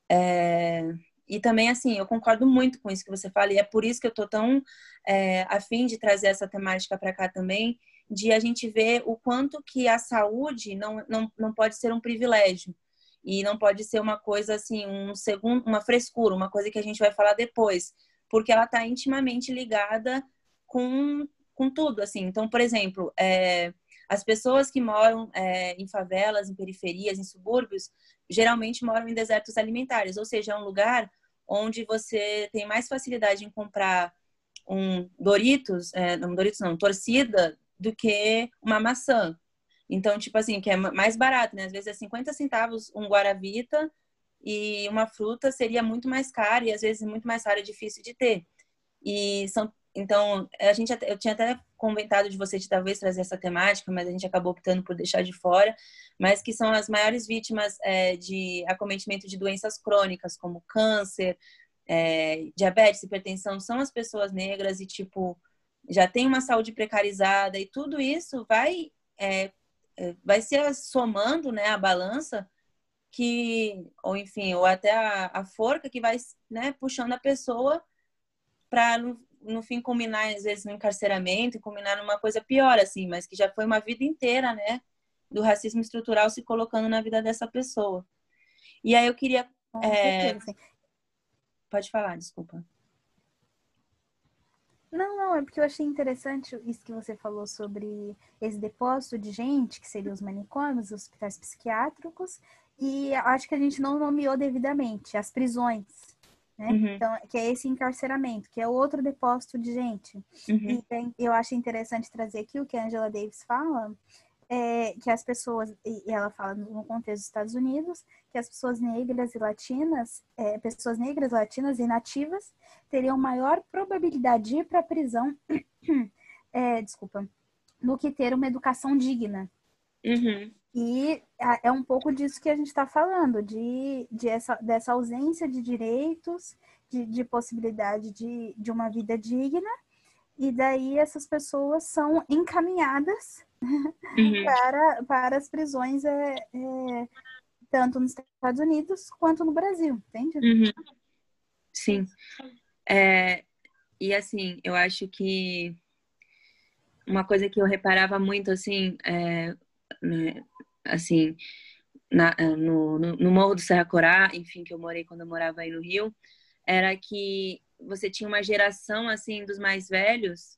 é, e também, assim, eu concordo muito com isso que você fala, e é por isso que eu tô tão é, afim de trazer essa temática para cá também, de a gente ver o quanto que a saúde não, não, não pode ser um privilégio. E não pode ser uma coisa assim, um segundo, uma frescura, uma coisa que a gente vai falar depois, porque ela está intimamente ligada com, com tudo, assim. Então, por exemplo, é, as pessoas que moram é, em favelas, em periferias, em subúrbios, geralmente moram em desertos alimentares, ou seja, é um lugar onde você tem mais facilidade em comprar um Doritos, é, não Doritos não, torcida, do que uma maçã. Então, tipo assim, que é mais barato, né? Às vezes é 50 centavos um Guaravita e uma fruta seria muito mais cara e às vezes muito mais e difícil de ter. E são então, a gente eu tinha até comentado de você de talvez trazer essa temática, mas a gente acabou optando por deixar de fora, mas que são as maiores vítimas é, de acometimento de doenças crônicas, como câncer, é, diabetes, hipertensão, são as pessoas negras e, tipo, já tem uma saúde precarizada e tudo isso vai, é, é vai ser somando, né, a balança que, ou enfim, ou até a, a forca que vai, né, puxando a pessoa para no fim culminar às vezes no encarceramento e culminar numa coisa pior assim, mas que já foi uma vida inteira, né, do racismo estrutural se colocando na vida dessa pessoa. E aí eu queria é... pode falar, desculpa. Não, não, é porque eu achei interessante isso que você falou sobre esse depósito de gente, que seriam os manicômios, os hospitais psiquiátricos, e acho que a gente não nomeou devidamente as prisões né? Uhum. Então, que é esse encarceramento, que é outro depósito de gente. Uhum. E eu acho interessante trazer aqui o que a Angela Davis fala, é, que as pessoas, e ela fala no contexto dos Estados Unidos, que as pessoas negras e latinas, é, pessoas negras, latinas e nativas teriam maior probabilidade de ir para a prisão, é, desculpa, do que ter uma educação digna. Uhum. E é um pouco disso que a gente está falando, de, de essa, dessa ausência de direitos, de, de possibilidade de, de uma vida digna, e daí essas pessoas são encaminhadas uhum. para, para as prisões, é, é, tanto nos Estados Unidos quanto no Brasil, entende? Uhum. Sim. É, e assim, eu acho que uma coisa que eu reparava muito, assim, é, né, assim, na, eh, no, no, no, Morro do Serra Corá, enfim, que eu morei quando eu morava aí no Rio, era que você tinha uma geração, assim, dos mais velhos,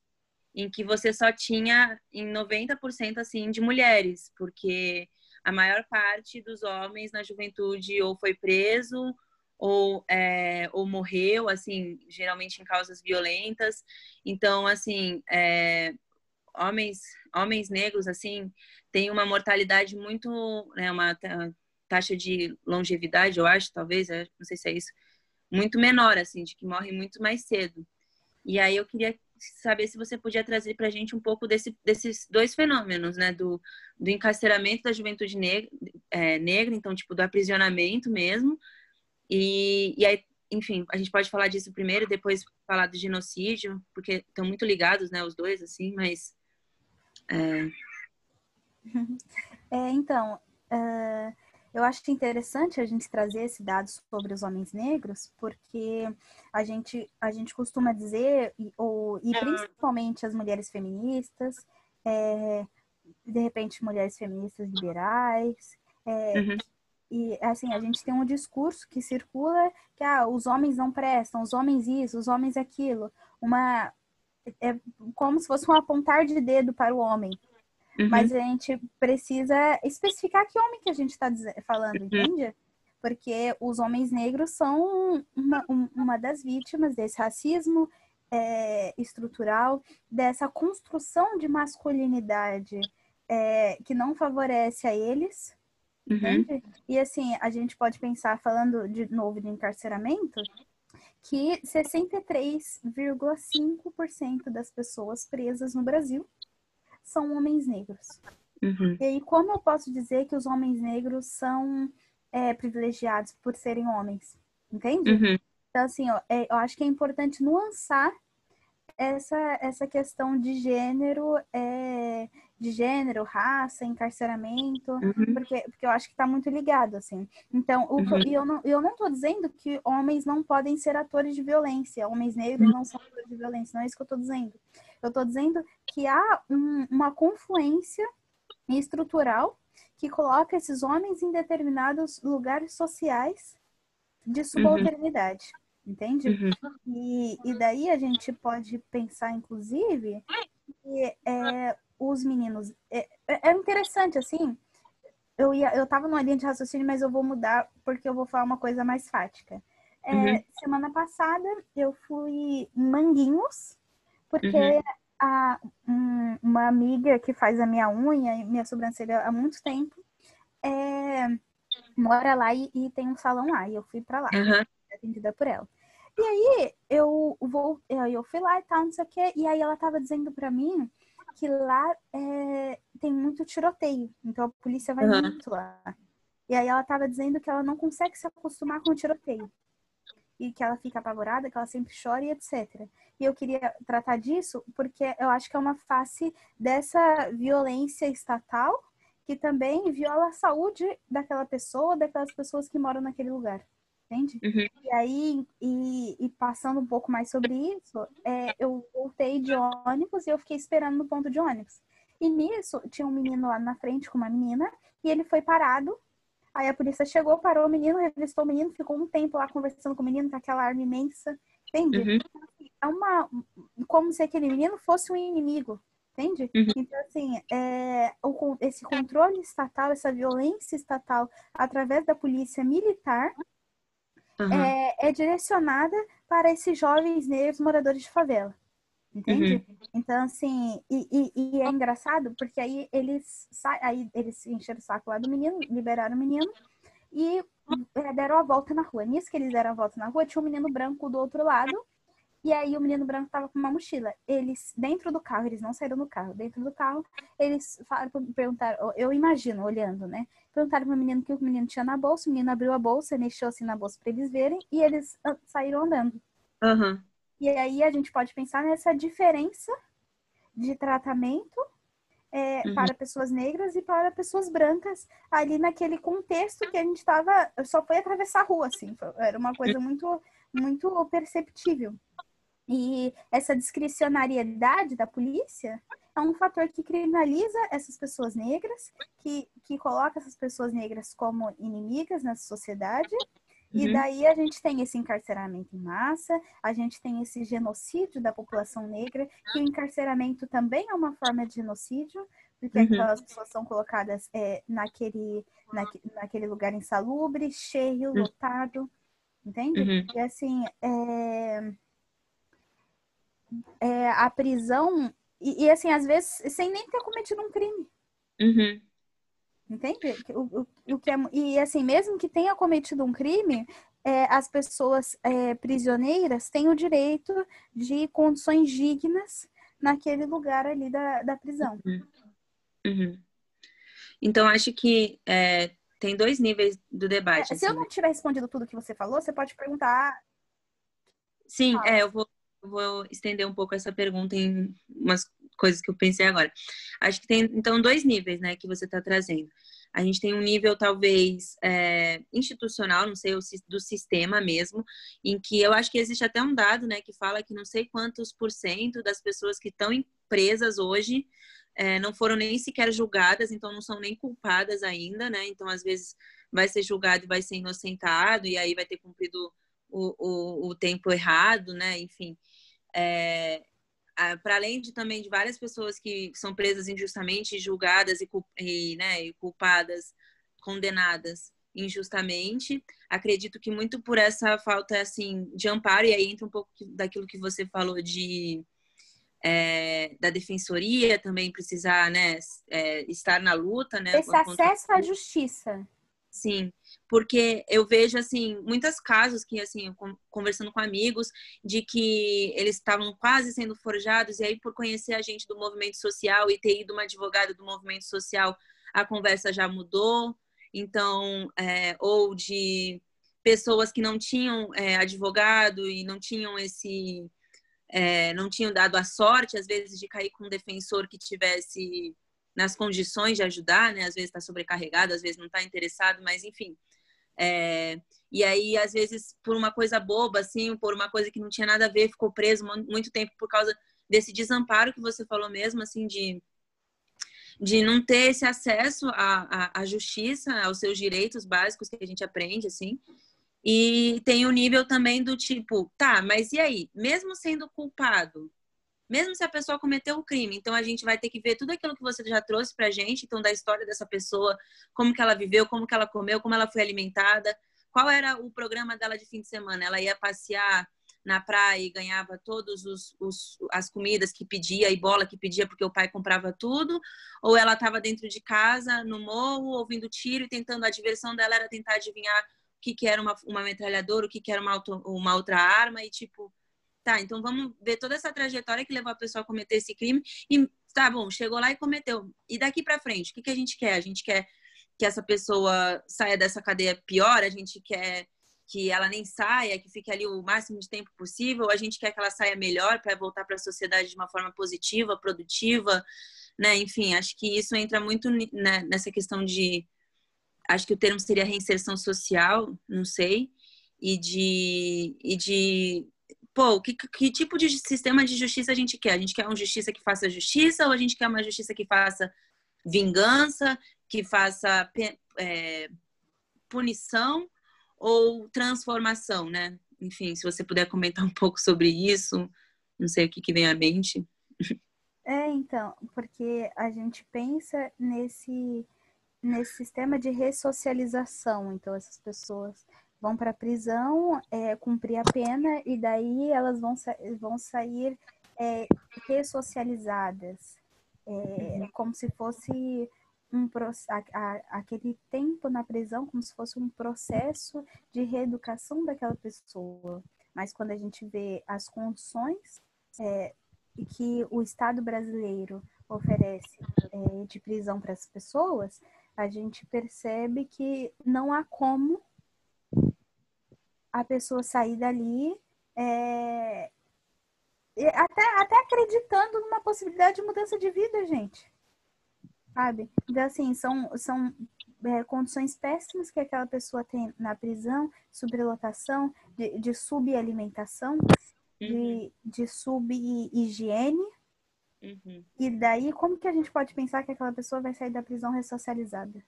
em que você só tinha em 90% assim de mulheres, porque a maior parte dos homens na juventude ou foi preso ou, é, ou morreu, assim, geralmente em causas violentas. Então, assim, é, homens, homens negros, assim, têm uma mortalidade muito, né, uma taxa de longevidade, eu acho, talvez, não sei se é isso, muito menor, assim, de que morrem muito mais cedo. E aí eu queria saber se você podia trazer para a gente um pouco desse, desses dois fenômenos, né, do, do encarceramento da juventude negra, é, negra, então, tipo, do aprisionamento mesmo, e, e aí, enfim, a gente pode falar disso primeiro, depois falar do genocídio, porque estão muito ligados, né, os dois, assim, mas é... é então, uh, eu acho interessante a gente trazer esse dado sobre os homens negros, porque a gente, a gente costuma dizer, e, ou, e principalmente as mulheres feministas, é, de repente mulheres feministas liberais, é, uhum. E assim, a gente tem um discurso que circula que ah, os homens não prestam, os homens isso, os homens aquilo. Uma, é como se fosse um apontar de dedo para o homem. Uhum. Mas a gente precisa especificar que homem que a gente está falando, uhum. entende? Porque os homens negros são uma, uma das vítimas desse racismo é, estrutural, dessa construção de masculinidade é, que não favorece a eles. Uhum. E assim, a gente pode pensar, falando de novo de encarceramento, que 63,5% das pessoas presas no Brasil são homens negros. Uhum. E aí, como eu posso dizer que os homens negros são é, privilegiados por serem homens? Entende? Uhum. Então, assim, ó, é, eu acho que é importante nuançar essa, essa questão de gênero, é, de gênero, raça, encarceramento, Uhum. porque, porque eu acho que está muito ligado, assim. Então, o, Uhum. eu não, eu não tô dizendo que homens não podem ser atores de violência, homens negros não são atores de violência, não é isso que eu estou dizendo. Eu estou dizendo que há um- uma confluência estrutural que coloca esses homens em determinados lugares sociais de subalternidade, entende? Uhum. E, e daí a gente pode pensar, inclusive, que é, os meninos. É, é interessante, assim. Eu, ia, eu tava numa linha de raciocínio, mas eu vou mudar porque eu vou falar uma coisa mais fática. É, Uhum. Semana passada eu fui em Manguinhos, porque Uhum. a, um- uma amiga que faz a minha unha e minha sobrancelha há muito tempo é, mora lá e, e tem um salão lá. E eu fui pra lá Aham. atendida por ela. E aí eu vou, eu eu fui lá e tal, não sei o quê, e aí ela tava dizendo pra mim que lá é, tem muito tiroteio, então a polícia vai Aham. muito lá. E aí ela tava dizendo que ela não consegue se acostumar com o tiroteio. E que ela fica apavorada, que ela sempre chora e etc. E eu queria tratar disso porque eu acho que é uma face dessa violência estatal que também viola a saúde daquela pessoa, daquelas pessoas que moram naquele lugar. Entende? Uhum. E aí, e, e passando um pouco mais sobre isso, é, eu voltei de ônibus e eu fiquei esperando no ponto de ônibus. E nisso, tinha um menino lá na frente com uma menina, e ele foi parado. Aí a polícia chegou, parou o menino, revistou o menino, ficou um tempo lá conversando com o menino, com aquela arma imensa. Entende? Uhum. É uma. Como se aquele menino fosse um inimigo. Entende? Uhum. Então, assim, é, o, esse controle estatal, essa violência estatal através da polícia militar Aham. é, é direcionada para esses jovens negros moradores de favela. Entende? Então, assim, e, e- e é engraçado porque aí eles aí eles encheram o saco lá do menino, liberaram o menino e é, deram a volta na rua. Nisso que eles deram a volta na rua, tinha um menino branco do outro lado. E aí o menino branco tava com uma mochila. Eles, dentro do carro, eles não saíram do carro. Dentro do carro, eles falaram, perguntaram, eu imagino, olhando, né? Perguntaram pro menino o que o menino tinha na bolsa. O menino abriu a bolsa, mexeu assim na bolsa para eles verem. E eles saíram andando. Aham. E aí a gente pode pensar nessa diferença de tratamento é, Uhum. para pessoas negras e para pessoas brancas ali naquele contexto que a gente estava só foi atravessar a rua assim foi- era uma coisa muito muito perceptível e essa discricionariedade da polícia é um fator que criminaliza essas pessoas negras que que coloca essas pessoas negras como inimigas nessa sociedade e Uhum. daí a gente tem esse encarceramento em massa, a gente tem esse genocídio da população negra, que o encarceramento também é uma forma de genocídio, porque Uhum. aquelas pessoas são colocadas é, naquele, naque- naquele lugar insalubre, cheio, lotado, entende? Uhum. E assim, é, é, a prisão, e, e, assim, às vezes, sem nem ter cometido um crime. Uhum. Entende? O, o, o que é, e assim, mesmo que tenha cometido um crime, é, as pessoas é, prisioneiras têm o direito de condições dignas naquele lugar ali da, da prisão. Uhum. Então, acho que é, tem dois níveis do É, debate. se eu assim. não tiver respondido tudo que você falou, você pode perguntar. Sim, Fala. é, eu vou, eu vou estender um pouco essa pergunta em umas coisas que eu pensei agora. Acho que tem, então, dois níveis, né, que você está trazendo. A gente tem um nível, talvez, é, institucional, não sei, do sistema mesmo, em que eu acho que existe até um dado, né, que fala que não sei quantos por cento das pessoas que estão presas hoje é, não foram nem sequer julgadas, então não são nem culpadas ainda, né? Então, às vezes, vai ser julgado e vai ser inocentado, e aí vai ter cumprido o, o, o tempo errado, né? Enfim, é, para além de também de várias pessoas que são presas injustamente, julgadas e, e, né, e culpadas, condenadas injustamente, acredito que muito por essa falta assim de amparo e aí entra um pouco daquilo que você falou de é, da defensoria também precisar, né, é, estar na luta, né? Esse acesso à justiça. Sim, porque eu vejo assim muitos casos que assim conversando com amigos de que eles estavam quase sendo forjados e aí por conhecer a gente do movimento social e ter ido uma advogada do movimento social a conversa já mudou então é, ou de pessoas que não tinham é, advogado e não tinham esse é, não tinham dado a sorte às vezes de cair com um defensor que tivesse nas condições de ajudar, né? Às vezes está sobrecarregado, às vezes não está interessado, mas enfim. É, e aí, às vezes, por uma coisa boba, assim, por uma coisa que não tinha nada a ver, ficou preso muito tempo por causa desse desamparo que você falou mesmo, assim, de, de não ter esse acesso à, à, à justiça, aos seus direitos básicos que a gente aprende, assim. E tem o nível também do tipo, tá, mas e aí? Mesmo sendo culpado, mesmo se a pessoa cometeu o crime. Então a gente vai ter que ver tudo aquilo que você já trouxe pra gente, então da história dessa pessoa, como que ela viveu, como que ela comeu, como ela foi alimentada, qual era o programa dela de fim de semana? Ela ia passear na praia e ganhava todos os, os, as comidas que pedia e bola que pedia porque o pai comprava tudo, ou ela estava dentro de casa no morro ouvindo tiro e tentando a diversão dela era tentar adivinhar o que, que era uma, uma metralhadora, o que, que era uma, auto, uma outra arma e tipo Tá, então vamos ver toda essa trajetória que levou a pessoa a cometer esse crime e tá bom, chegou lá e cometeu. E daqui para frente, o que, que a gente quer? A gente quer que essa pessoa saia dessa cadeia pior, a gente quer que ela nem saia, que fique ali o máximo de tempo possível, a gente quer que ela saia melhor para voltar para a sociedade de uma forma positiva, produtiva, né? Enfim, acho que isso entra muito né, nessa questão de acho que o termo seria reinserção social, não sei, e de, e de pô, que, que tipo de sistema de justiça a gente quer? A gente quer uma justiça que faça justiça ou a gente quer uma justiça que faça vingança, que faça é, punição ou transformação, né? Enfim, se você puder comentar um pouco sobre isso, não sei o que, que vem à mente. É, então, porque a gente pensa nesse, nesse sistema de ressocialização, então essas pessoas vão para a prisão, é, cumprir a pena e daí elas vão, sa vão sair é, ressocializadas, é, como se fosse um a, a, aquele tempo na prisão como se fosse um processo de reeducação daquela pessoa. Mas quando a gente vê as condições é, que o Estado brasileiro oferece é, de prisão para as pessoas, a gente percebe que não há como a pessoa sair dali é, até, até acreditando numa possibilidade de mudança de vida, gente. Sabe? Então, assim, são, são é, condições péssimas que aquela pessoa tem na prisão, sublotação, de, de subalimentação, uhum. de, de sub-higiene. Uhum. E daí, como que a gente pode pensar que aquela pessoa vai sair da prisão ressocializada?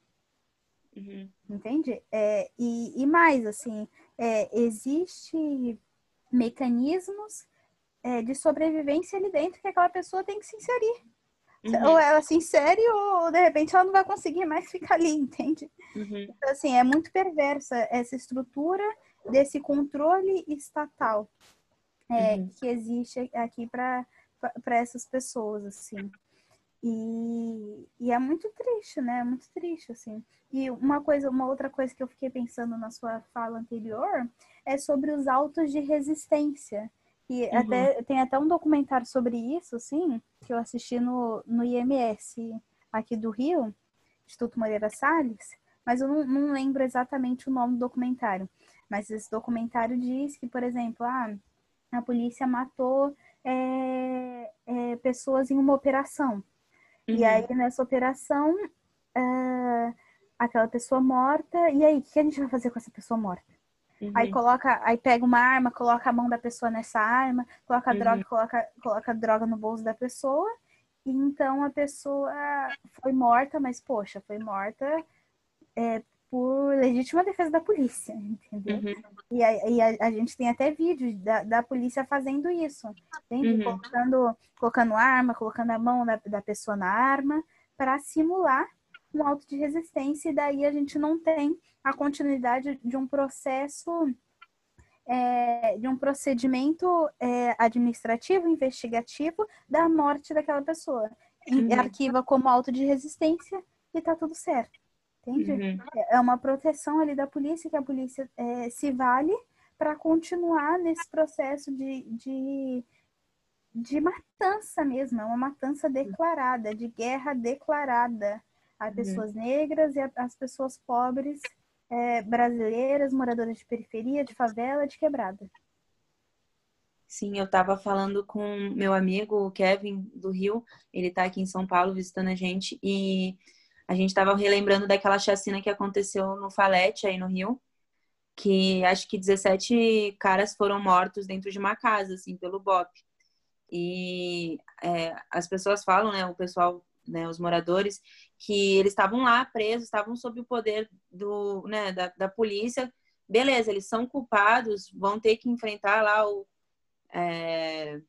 Uhum. Entende? É, e, e mais, assim, é, existe mecanismos é, de sobrevivência ali dentro que aquela pessoa tem que se inserir. Uhum. Ou ela se insere ou de repente ela não vai conseguir mais ficar ali, entende? Uhum. Então, assim, é muito perversa essa estrutura desse controle estatal é, uhum. que existe aqui para essas pessoas, assim. E, e é muito triste, né? É muito triste, assim. E uma coisa, uma outra coisa que eu fiquei pensando na sua fala anterior é sobre os autos de resistência. E uhum. até, tem até um documentário sobre isso, assim, que eu assisti no, no IMS aqui do Rio, Instituto Moreira Salles, mas eu não, não lembro exatamente o nome do documentário. Mas esse documentário diz que, por exemplo, ah, a polícia matou é, é, pessoas em uma operação. Uhum. E aí, nessa operação, uh, aquela pessoa morta, e aí, o que a gente vai fazer com essa pessoa morta? Uhum. Aí coloca, aí pega uma arma, coloca a mão da pessoa nessa arma, coloca a uhum. droga, coloca, coloca a droga no bolso da pessoa, e então a pessoa foi morta, mas poxa, foi morta é, por legítima defesa da polícia, entendeu? Uhum. E, a, e a, a, gente tem até vídeos da, da polícia fazendo isso, uhum. colocando, colocando arma, colocando a mão da, da pessoa na arma, para simular um auto de resistência, e daí a gente não tem a continuidade de um processo, é, de um procedimento é, administrativo, investigativo da morte daquela pessoa. Uhum. Arquiva como auto de resistência e tá tudo certo Entende? Uhum. É, uma proteção ali da polícia, que a polícia é, se vale para continuar nesse processo de, de, de matança mesmo, é uma matança declarada, de guerra declarada a uhum. pessoas uhum. negras e às pessoas pobres é, brasileiras, moradoras de periferia, de favela, de quebrada. Sim, eu estava falando com meu amigo Kevin do Rio, ele está aqui em São Paulo visitando a gente e a gente estava relembrando daquela chacina que aconteceu no Falete aí no Rio, que acho que 17 caras foram mortos dentro de uma casa, assim, pelo BOP. E é, as pessoas falam, né, o pessoal, né, os moradores, que eles estavam lá presos, estavam sob o poder do, né, da, da polícia. Beleza, eles são culpados, vão ter que enfrentar lá o, é,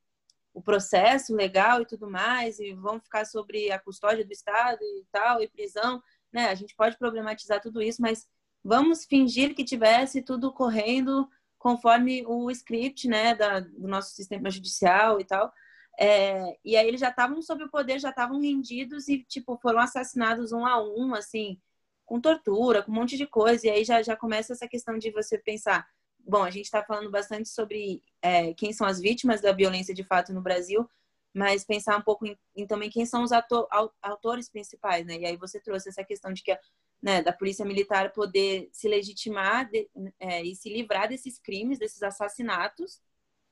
o processo legal e tudo mais, e vão ficar sobre a custódia do Estado e tal, e prisão. Né? A gente pode problematizar tudo isso, mas vamos fingir que tivesse tudo correndo conforme o script né, da, do nosso sistema judicial e tal. É, e aí eles já estavam sob o poder, já estavam rendidos e tipo foram assassinados um a um, assim, com tortura, com um monte de coisa. E aí já, já começa essa questão de você pensar, bom, a gente está falando bastante sobre é, quem são as vítimas da violência de fato no Brasil, mas pensar um pouco em, em também quem são os ator, autores principais, né? E aí você trouxe essa questão de que né, da polícia militar poder se legitimar de, é, e se livrar desses crimes, desses assassinatos,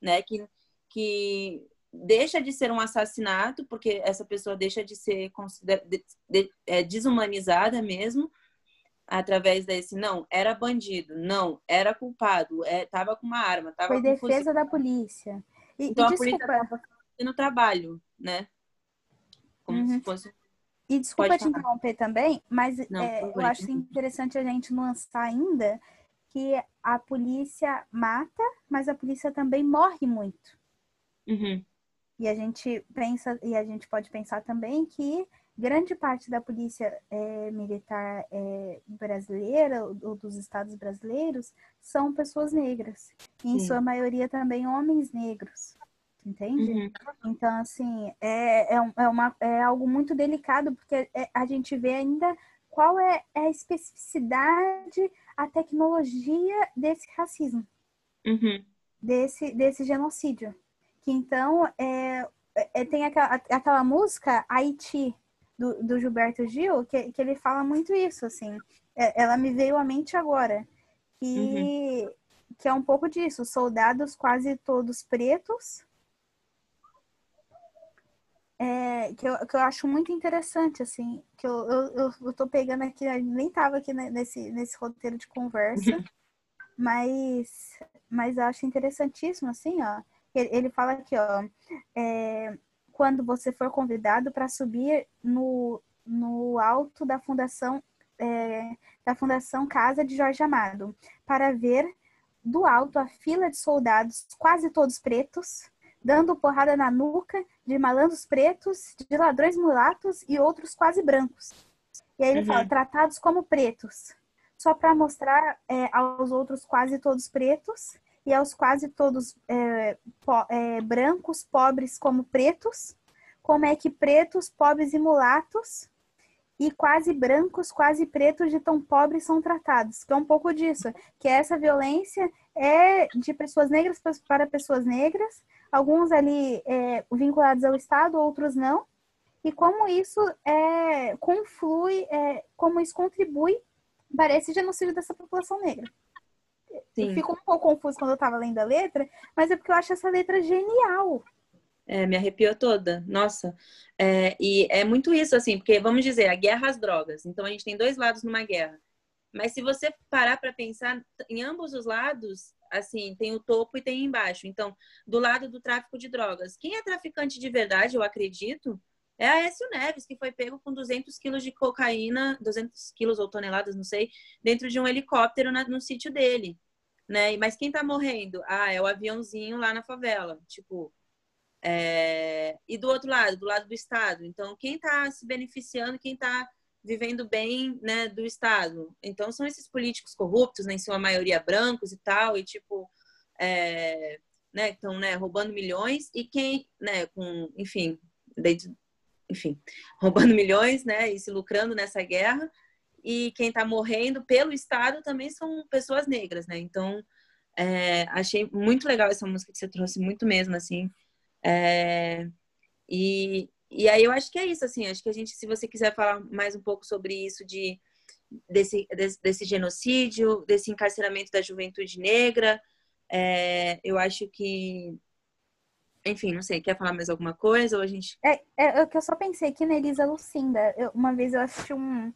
né? Que, que deixa de ser um assassinato, porque essa pessoa deixa de ser de, de, é, desumanizada mesmo, através desse não era bandido não era culpado é, tava com uma arma tava foi defesa da polícia e, então e a polícia estava fazendo trabalho né como uhum. se fosse e desculpa Pode te falar. interromper também mas não, é, eu acho interessante a gente nuançar ainda que a polícia mata mas a polícia também morre muito uhum. e a gente pensa e a gente pode pensar também que grande parte da polícia é, militar é, brasileira, ou dos estados brasileiros, são pessoas negras. E, em Sim. sua maioria também homens negros. Entende? Uhum. Então, assim, é, é, é, uma, é algo muito delicado, porque é, a gente vê ainda qual é, é a especificidade, a tecnologia desse racismo, uhum. desse, desse genocídio. Que então, é, é, tem aquela, aquela música Haiti, do, do Gilberto Gil, que, que ele fala muito isso, assim. É, ela me veio à mente agora. Que, uhum. que é um pouco disso. Soldados quase todos pretos. É, que, eu, que eu acho muito interessante, assim, que eu, eu, eu tô pegando aqui, nem tava aqui nesse, nesse roteiro de conversa, mas, mas eu acho interessantíssimo, assim, ó. Ele, ele fala aqui, ó, é, quando você for convidado para subir no, no alto da fundação é, da Fundação Casa de Jorge Amado, para ver do alto a fila de soldados, quase todos pretos, dando porrada na nuca de malandros pretos, de ladrões mulatos e outros quase brancos. E aí ele uhum. fala, tratados como pretos, só para mostrar é, aos outros quase todos pretos e aos quase todos é, po é, brancos, pobres como pretos, como é que pretos, pobres e mulatos. E quase brancos, quase pretos de tão pobres são tratados, que é um pouco disso, que essa violência é de pessoas negras para pessoas negras, alguns ali é, vinculados ao Estado, outros não, e como isso é, conflui, é, como isso contribui para esse genocídio dessa população negra. Sim. Eu fico um pouco confuso quando eu estava lendo a letra, mas é porque eu acho essa letra genial. É, me arrepiou toda. Nossa. É, e é muito isso, assim, porque vamos dizer, a guerra às drogas. Então a gente tem dois lados numa guerra. Mas se você parar para pensar, em ambos os lados, assim, tem o topo e tem embaixo. Então, do lado do tráfico de drogas, quem é traficante de verdade, eu acredito, é a Écio Neves, que foi pego com 200 quilos de cocaína, 200 quilos ou toneladas, não sei, dentro de um helicóptero na, no sítio dele né? Mas quem tá morrendo? Ah, é o aviãozinho lá na favela. Tipo, é... e do outro lado, do lado do Estado. Então, quem tá se beneficiando, quem tá vivendo bem, né, do Estado. Então, são esses políticos corruptos, né, em sua maioria brancos e tal, e tipo, é... né, estão, né, roubando milhões, e quem, né, com, enfim, enfim, roubando milhões, né, e se lucrando nessa guerra, e quem está morrendo pelo Estado também são pessoas negras, né? Então, é, achei muito legal essa música que você trouxe, muito mesmo, assim. É, e, e aí eu acho que é isso, assim, acho que a gente, se você quiser falar mais um pouco sobre isso de desse, desse, desse genocídio, desse encarceramento da juventude negra, é, eu acho que enfim, não sei, quer falar mais alguma coisa ou a gente. É, é, é que eu só pensei que na Elisa Lucinda. Eu, uma vez eu assisti um,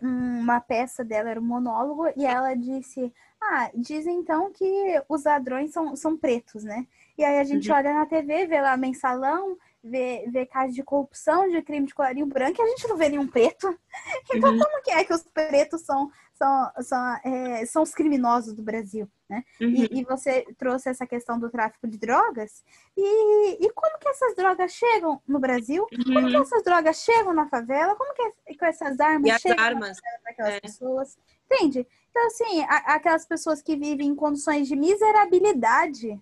uma peça dela, era um monólogo, e ela disse: Ah, diz então que os ladrões são, são pretos, né? E aí a gente uhum. olha na TV, vê lá mensalão, vê, vê casos de corrupção, de crime de colarinho branco, e a gente não vê nenhum preto. Então, uhum. como que é que os pretos são, são, são, é, são os criminosos do Brasil? Né? Uhum. E, e, você trouxe essa questão do tráfico de drogas. E, e como que essas drogas chegam no Brasil? Uhum. Como que essas drogas chegam na favela? Como que, que essas armas e chegam armas. para aquelas é. pessoas? Entende? Então, assim, a, aquelas pessoas que vivem em condições de miserabilidade,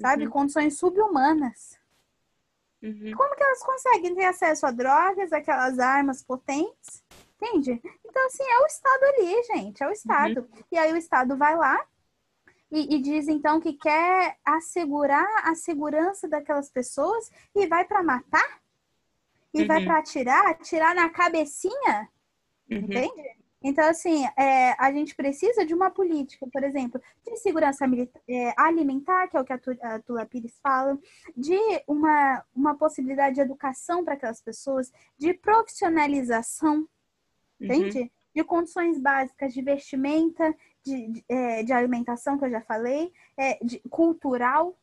sabe? Uhum. Condições subhumanas. Uhum. Como que elas conseguem ter acesso a drogas, aquelas armas potentes? Entende? Então, assim, é o Estado ali, gente, é o Estado. Uhum. E aí o Estado vai lá e, e, diz, então, que quer assegurar a segurança daquelas pessoas e vai para matar? E uhum. vai para atirar? Atirar na cabecinha? Uhum. Entende? Então, assim, é, a gente precisa de uma política, por exemplo, de segurança é, alimentar, que é o que a, a Tula Pires fala, de uma, uma possibilidade de educação para aquelas pessoas, de profissionalização, uhum. entende? De condições básicas de vestimenta, de, de, é, de alimentação, que eu já falei, é, de, cultural.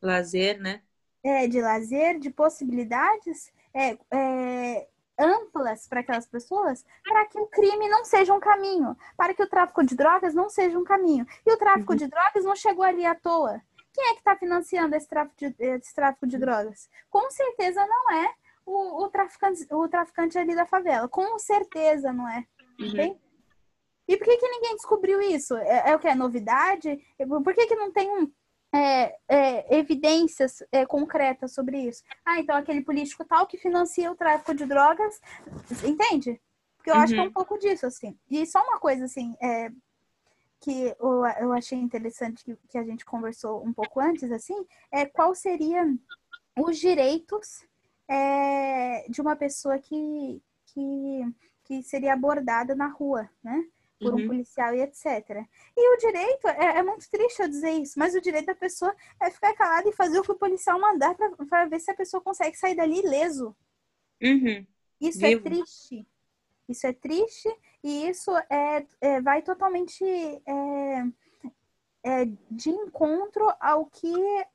Lazer, né? É, de lazer, de possibilidades. É, é, amplas para aquelas pessoas para que o crime não seja um caminho, para que o tráfico de drogas não seja um caminho. E o tráfico uhum. de drogas não chegou ali à toa. Quem é que está financiando esse tráfico, de, esse tráfico de drogas? Com certeza não é o, o, traficante, o traficante ali da favela. Com certeza não é. Uhum. E por que, que ninguém descobriu isso? É, é o que? É novidade? Por que, que não tem um é, é, evidências é, concretas sobre isso. Ah, então aquele político tal que financia o tráfico de drogas, entende? Porque eu uhum. acho que é um uhum. pouco disso, assim. E só uma coisa, assim, é, que eu, eu achei interessante que, que a gente conversou um pouco antes, assim, é qual seria os direitos é, de uma pessoa que, que, que seria abordada na rua, né? por uhum. um policial e etc. E o direito, é, é, muito triste eu dizer isso, mas o direito da pessoa é ficar calada e fazer o que o policial mandar para ver se a pessoa consegue sair dali ileso. Uhum. Isso é Vivo. é triste. Isso é triste e isso é, é vai totalmente é, é, de encontro ao que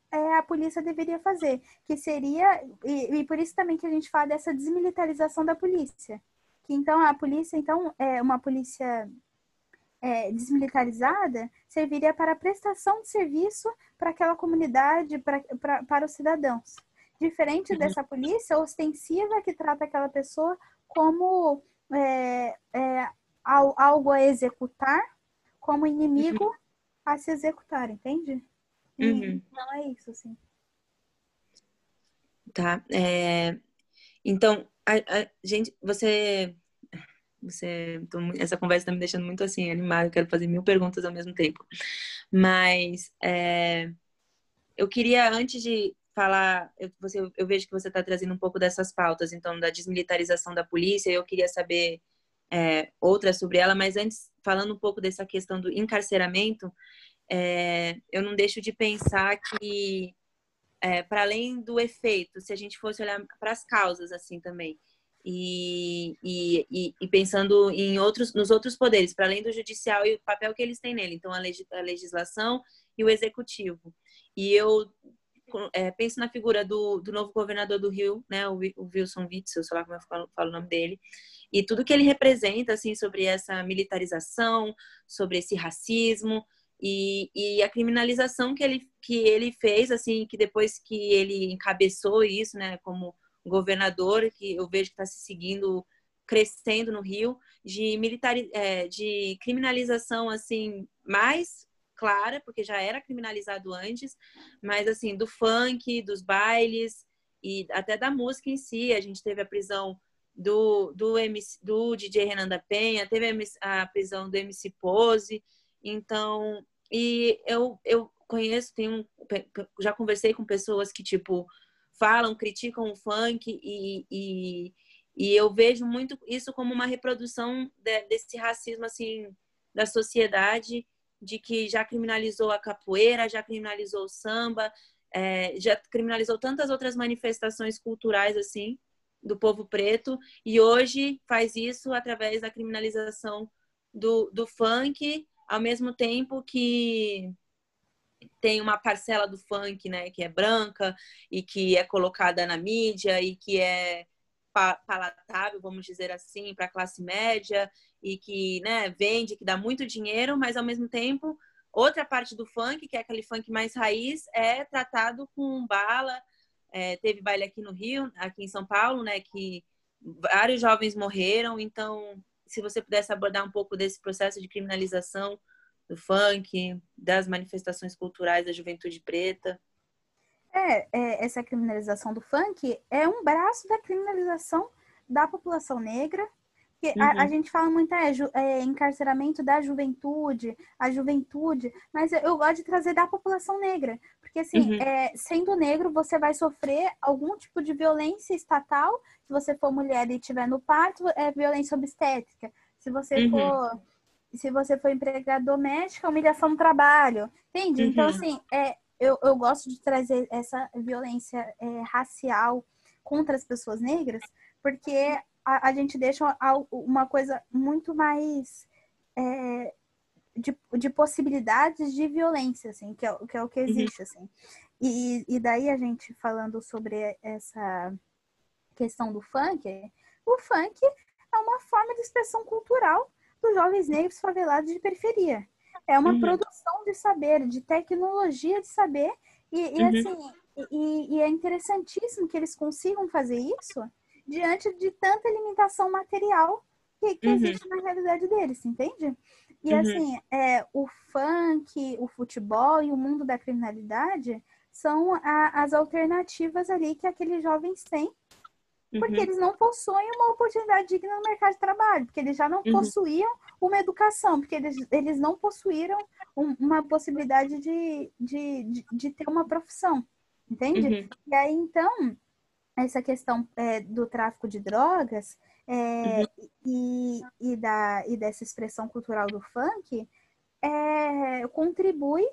é, a polícia deveria fazer, que seria e, e por isso também que a gente fala dessa desmilitarização da polícia. Que então a polícia então é uma polícia é, desmilitarizada serviria para prestação de serviço para aquela comunidade, pra, pra, para os cidadãos. Diferente uhum. dessa polícia ostensiva que trata aquela pessoa como é, é, algo a executar, como inimigo uhum. A se executar, entende? Uhum. Não é isso, assim. Tá. É... Então, a, a, gente, você você, tô, essa conversa está me deixando muito assim animada. Eu quero fazer mil perguntas ao mesmo tempo. Mas é, eu queria antes de falar, eu, você, eu vejo que você está trazendo um pouco dessas pautas, então da desmilitarização da polícia. Eu queria saber é, outras sobre ela, mas antes falando um pouco dessa questão do encarceramento, é, eu não deixo de pensar que é, para além do efeito, se a gente fosse olhar para as causas assim também, e, e, e, pensando em outros, nos outros poderes, para além do judicial e o papel que eles têm nele, então a, legislação e o executivo. E eu é, penso na figura do, do novo governador do Rio, né, o Wilson Witzel, sei lá como eu falo, falo, o nome dele, e tudo que ele representa, assim, sobre essa militarização, sobre esse racismo e, e a criminalização que ele, que ele fez, assim, que depois que ele encabeçou isso, né, como governador, que eu vejo que está se seguindo, crescendo no Rio, de, militar, é, de criminalização assim mais clara, porque já era criminalizado antes, mas assim, do funk, dos bailes e até da música em si. A gente teve a prisão do, do, MC, do DJ Renan da Penha, teve a, prisão do MC Pose. Então, e eu, eu conheço, tenho, já conversei com pessoas que, tipo, falam, criticam o funk e, e, e eu vejo muito isso como uma reprodução de, desse racismo, assim, da sociedade, de que já criminalizou a capoeira, já criminalizou o samba, é, já criminalizou tantas outras manifestações culturais, assim, do povo preto, e hoje faz isso através da criminalização do, do funk, ao mesmo tempo que tem uma parcela do funk, né, que é branca e que é colocada na mídia e que é palatável, vamos dizer assim, para a classe média e que, né, vende, que dá muito dinheiro, mas ao mesmo tempo outra parte do funk, que é aquele funk mais raiz, é tratado com bala. É, teve baile aqui no Rio, aqui em São Paulo, né, que vários jovens morreram. Então, se você pudesse abordar um pouco desse processo de criminalização do funk, das manifestações culturais da juventude preta. É, é, essa criminalização do funk é um braço da criminalização da população negra. Uhum. a, a, uhum. gente fala muito é, é, encarceramento da juventude, a juventude, mas eu gosto de trazer da população negra, porque assim, uhum. é, sendo negro, você vai sofrer algum tipo de violência estatal. Se você for mulher e estiver no parto, é violência obstétrica. Se você uhum. for se você for empregada doméstica, humilhação no trabalho, entende? Então, uhum. Então, assim, é, eu, eu gosto de trazer essa violência é, racial contra as pessoas negras, porque a, a gente deixa uma coisa muito mais é, de, de possibilidades de violência, assim, que é, que é o que uhum. existe, uhum. assim. E, e daí a gente falando sobre essa questão do funk, o funk é uma forma de expressão cultural dos jovens negros favelados de periferia. É uma uhum. produção de saber, de tecnologia de saber, e, e uhum. assim, e, e, é interessantíssimo que eles consigam fazer isso diante de tanta limitação material que, que uhum. existe na realidade deles, entende? E uhum. assim, é, o funk, o futebol e o mundo da criminalidade são a, as alternativas ali que aqueles jovens têm porque uhum. eles não possuem uma oportunidade digna no mercado de trabalho, porque eles já não uhum. possuíam uma educação, porque eles, eles não possuíram um, uma possibilidade de, de, de, de, ter uma profissão, entende? Uhum. E aí, então, essa questão é, do tráfico de drogas é, uhum. e, e, da, e dessa expressão cultural do funk é, contribui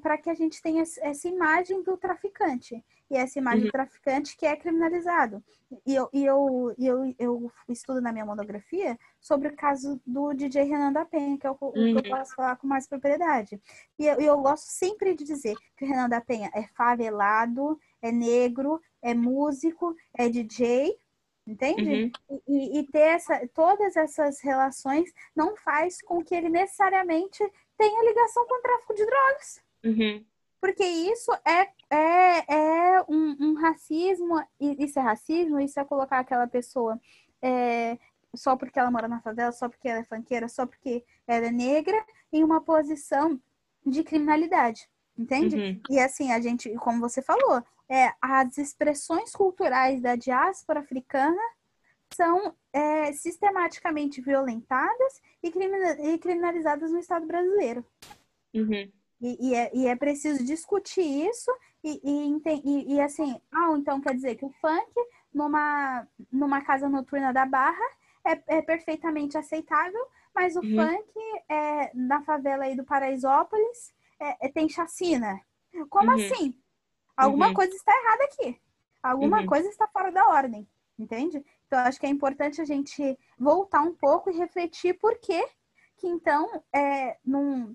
para que a gente tenha essa imagem do traficante. E essa imagem uhum. do traficante que é criminalizado. E, eu, e eu, eu, eu estudo na minha monografia sobre o caso do DJ Renan da Penha, que é o, uhum. que eu uhum. posso falar com mais propriedade. E eu, eu gosto sempre de dizer que o Renan da Penha é favelado, é negro, é músico, é DJ, entende? Uhum. E, e, ter essa, todas essas relações não faz com que ele necessariamente tenha ligação com o tráfico de drogas. Uhum. Porque isso é, é, é um, um, racismo, isso é racismo, isso é colocar aquela pessoa é, só porque ela mora na favela, só porque ela é fanqueira, só porque ela é negra, em uma posição de criminalidade, entende? Uhum. E assim, a gente, como você falou, é, as expressões culturais da diáspora africana são é, sistematicamente violentadas e, criminalizadas no Estado brasileiro. Uhum. E, e, é, e, é, preciso discutir isso e, e, e, assim, ah, então quer dizer que o funk numa, numa casa noturna da Barra é, é perfeitamente aceitável, mas o uhum. funk é, na favela aí do Paraisópolis é, é tem chacina. Como uhum. assim? Alguma uhum. coisa está errada aqui. Alguma uhum. coisa está fora da ordem, entende? Então, acho que é importante a gente voltar um pouco e refletir por que que então, é, num,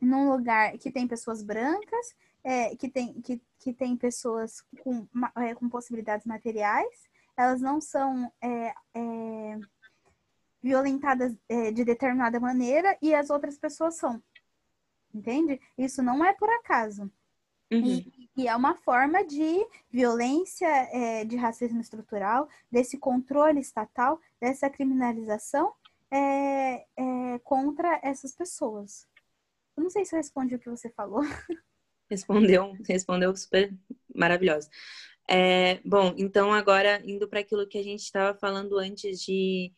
num lugar que tem pessoas brancas, é, que, tem, que, que tem pessoas com, é, com possibilidades materiais, elas não são é, é violentadas é, de determinada maneira e as outras pessoas são. Entende? Isso não é por acaso. Uhum. E, e, é uma forma de violência, é, de racismo estrutural, desse controle estatal, dessa criminalização é, é, contra essas pessoas. Eu não sei se eu respondi o que você falou. Respondeu, respondeu super maravilhosa. É, bom, então agora indo para aquilo que a gente estava falando antes de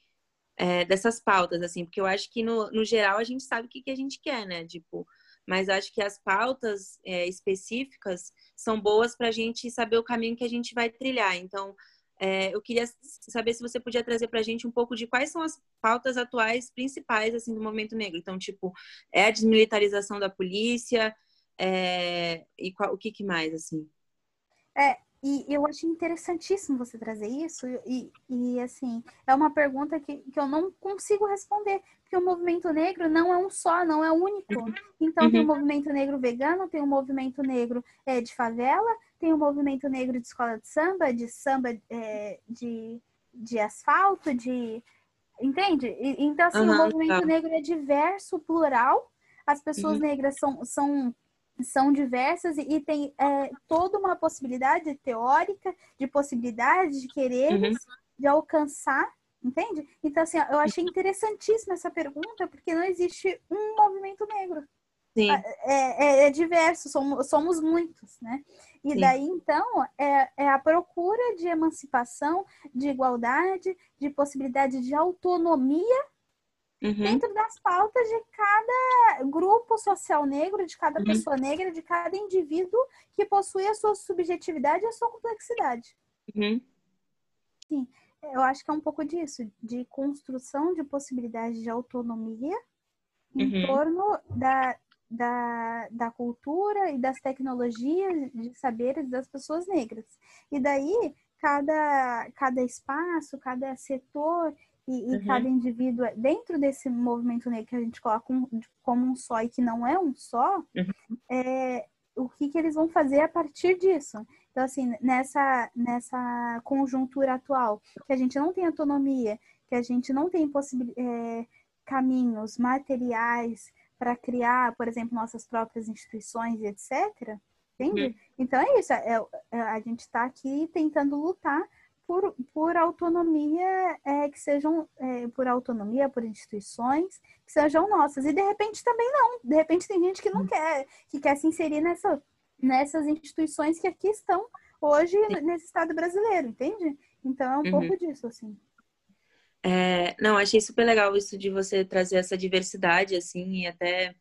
é, dessas pautas, assim, porque eu acho que no, no geral a gente sabe o que, que a gente quer, né? Tipo, mas acho que as pautas é, específicas são boas para a gente saber o caminho que a gente vai trilhar. Então, é, eu queria saber se você podia trazer para a gente um pouco de quais são as pautas atuais principais assim do movimento negro. Então, tipo, é a desmilitarização da polícia é, e qual, o que, que mais assim? É, e eu achei interessantíssimo você trazer isso, e, e assim, é uma pergunta que, que eu não consigo responder, porque o movimento negro não é um só, não é único. Então, uhum. tem o uhum. movimento negro vegano, tem o movimento negro é, de favela, tem o movimento negro de escola de samba, de samba é, de, de asfalto, de. Entende? E, então, assim, uhum, o movimento tá. negro é diverso, plural. As pessoas uhum. negras são, são são diversas e, tem é, toda uma possibilidade teórica de possibilidade de quereres, uhum. de alcançar, entende? Então, assim, eu achei interessantíssima essa pergunta, porque não existe um movimento negro. Sim. É, é, é diverso, somos, somos muitos, né? E Sim. daí, então, é, é a procura de emancipação, de igualdade, de possibilidade de autonomia uhum. dentro das pautas de cada grupo social negro, de cada uhum. pessoa negra, de cada indivíduo que possui a sua subjetividade e a sua complexidade. Uhum. Sim, eu acho que é um pouco disso, de construção de possibilidades de autonomia em uhum. torno da, da, da cultura e das tecnologias de saberes das pessoas negras. E daí, cada, cada espaço, cada setor e, e uhum. cada indivíduo é, dentro desse movimento negro que a gente coloca um, como um só e que não é um só, uhum. é, o que, que eles vão fazer a partir disso. Então, assim, nessa, nessa conjuntura atual, que a gente não tem autonomia, que a gente não tem é, caminhos materiais para criar, por exemplo, nossas próprias instituições etc. Entende? Uhum. Então é isso, é, é, a gente está aqui tentando lutar por, por autonomia é, que sejam é, por autonomia, por instituições que sejam nossas. E de repente também não. De repente tem gente que não hum. quer, que quer se inserir nessa, nessas instituições que aqui estão hoje Sim. nesse Estado brasileiro, entende? Então é um uhum. pouco disso, assim. É, não, achei super legal isso de você trazer essa diversidade, assim, e até,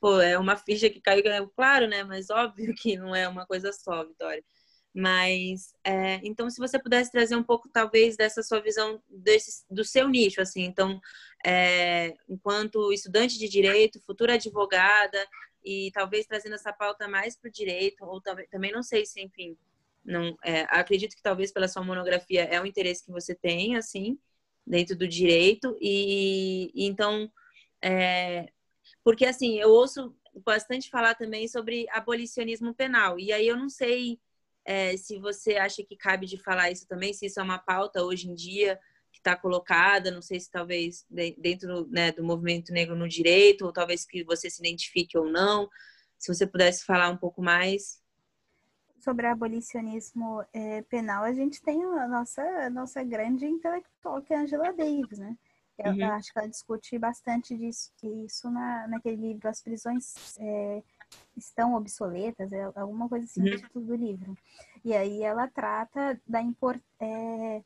pô, é uma ficha que caiu, claro, né? Mas óbvio que não é uma coisa só, Vitória. Mas, é, então, se você pudesse trazer um pouco, talvez, dessa sua visão desse, do seu nicho, assim, então, é, enquanto estudante de direito, futura advogada, e talvez trazendo essa pauta mais para o direito, ou também não sei se, enfim, não, é, acredito que talvez pela sua monografia é um interesse que você tem, assim, dentro do direito, e, e então, é, porque, assim, eu ouço bastante falar também sobre abolicionismo penal, e aí eu não sei é, se você acha que cabe de falar isso também, se isso é uma pauta hoje em dia que está colocada, não sei se talvez dentro né, do movimento negro no direito, ou talvez que você se identifique ou não. Se você pudesse falar um pouco mais. Sobre abolicionismo é, penal, a gente tem a nossa, a nossa grande intelectual, que é a Angela Davis, né? Eu, uhum. eu acho que ela discute bastante disso, isso na, naquele livro As Prisões é, estão obsoletas, é alguma coisa assim no uhum. título do livro. E aí ela trata da import, é,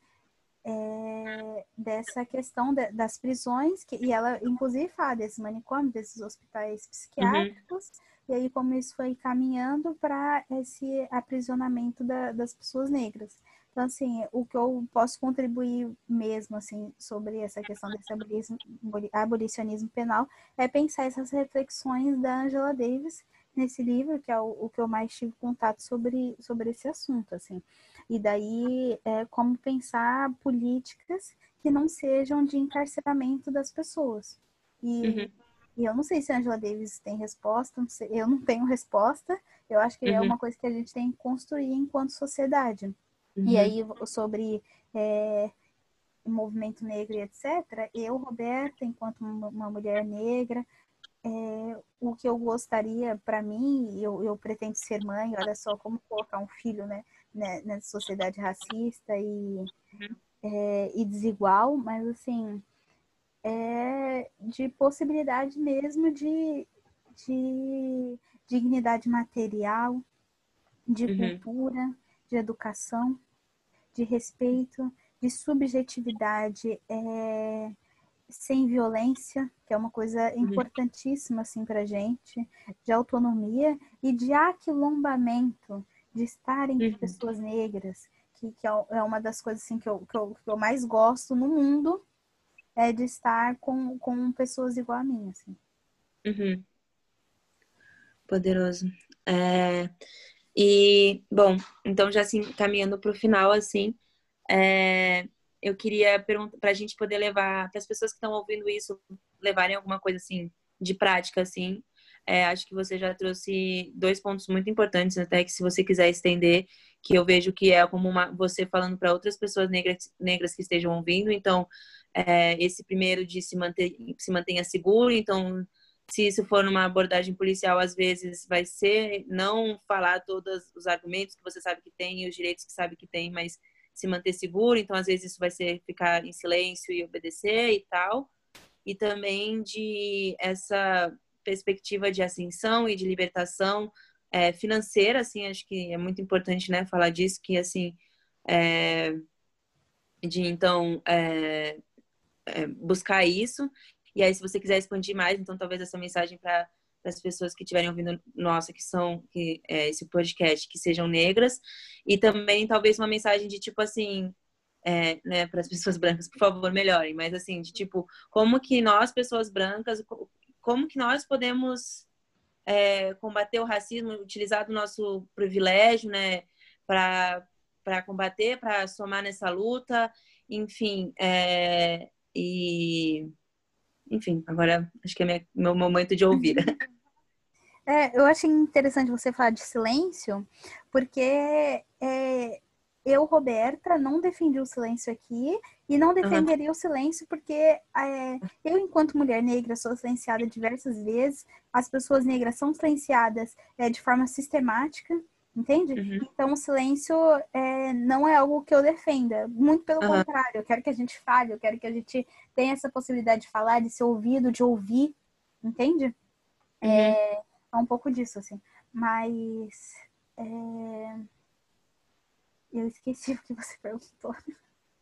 é, dessa questão de, das prisões, que, e ela inclusive fala desses manicômios, desses hospitais psiquiátricos, uhum. e aí como isso foi caminhando para esse aprisionamento da, das pessoas negras. Então, assim, o que eu posso contribuir mesmo, assim, sobre essa questão desse abolicionismo penal é pensar essas reflexões da Angela Davis nesse livro, que é o, o que eu mais tive contato sobre, sobre esse assunto, assim. E daí, é, como pensar políticas que não sejam de encarceramento das pessoas. E, uhum. e eu não sei se a Angela Davis tem resposta, não sei, eu não tenho resposta. Eu acho que é uhum. é uma coisa que a gente tem que construir enquanto sociedade. Uhum. E aí, sobre é, movimento negro e etc., eu, Roberta, enquanto uma mulher negra, é, o que eu gostaria para mim, eu, eu pretendo ser mãe, olha só como colocar um filho né, né nessa sociedade racista e, uhum. é, e desigual, mas assim, é de possibilidade mesmo de, de dignidade material, de uhum. cultura, de educação, de respeito, de subjetividade, é, sem violência, que é uma coisa uhum. importantíssima assim para gente, de autonomia e de aquilombamento, de estar entre uhum. pessoas negras, que, que, é, é uma das coisas assim que eu, que eu, que eu mais gosto no mundo, é de estar com, com pessoas igual a mim, assim. Uhum. Poderoso. É... E, bom, então já assim, caminhando para o final, assim, é... eu queria perguntar para a gente poder levar, para as pessoas que estão ouvindo isso, levarem alguma coisa assim, de prática, assim. É, acho que você já trouxe dois pontos muito importantes, até que se você quiser estender, que eu vejo que é como uma, você falando para outras pessoas negras, negras que estejam ouvindo. Então, é, esse primeiro de se, manter, se mantenha seguro, então se isso for numa abordagem policial, às vezes vai ser não falar todos os argumentos que você sabe que tem e os direitos que sabe que tem, mas se manter seguro. Então, às vezes, isso vai ser ficar em silêncio e obedecer e tal. E também de essa perspectiva de ascensão e de libertação é, financeira, assim, acho que é muito importante, né, falar disso, que, assim, é, de, então, é, é buscar isso e aí, se você quiser expandir mais, então talvez essa mensagem para as pessoas que estiverem ouvindo nossa, que são que é, esse podcast, que sejam negras, e também talvez uma mensagem de tipo assim, é, né, para as pessoas brancas, por favor, melhorem, mas assim, de tipo, como que nós, pessoas brancas, como que nós podemos é, combater o racismo, utilizar do nosso privilégio, né, para para combater, para somar nessa luta, enfim, é, e enfim, agora acho que é meu momento de ouvir. É, eu achei interessante você falar de silêncio, porque é, eu, Roberta, não defendi o silêncio aqui e não defenderia uhum. o silêncio porque é, eu, enquanto mulher negra, sou silenciada diversas vezes. As pessoas negras são silenciadas é, de forma sistemática entende? Uhum. Então, o silêncio é, não é algo que eu defenda, muito pelo uhum. contrário, eu quero que a gente fale, eu quero que a gente tenha essa possibilidade de falar, de ser ouvido, de ouvir, entende? Uhum. É, é, um pouco disso, assim. Mas. É... Eu esqueci o que você perguntou.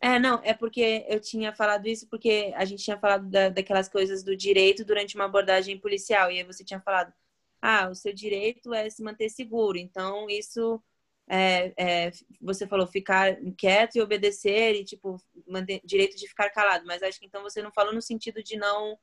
É, não, é porque eu tinha falado isso porque a gente tinha falado da, daquelas coisas do direito durante uma abordagem policial, e aí você tinha falado, ah, o seu direito é se manter seguro. Então, isso é, é, você falou ficar quieto e obedecer e tipo manter, direito de ficar calado, mas acho que então você não falou no sentido de não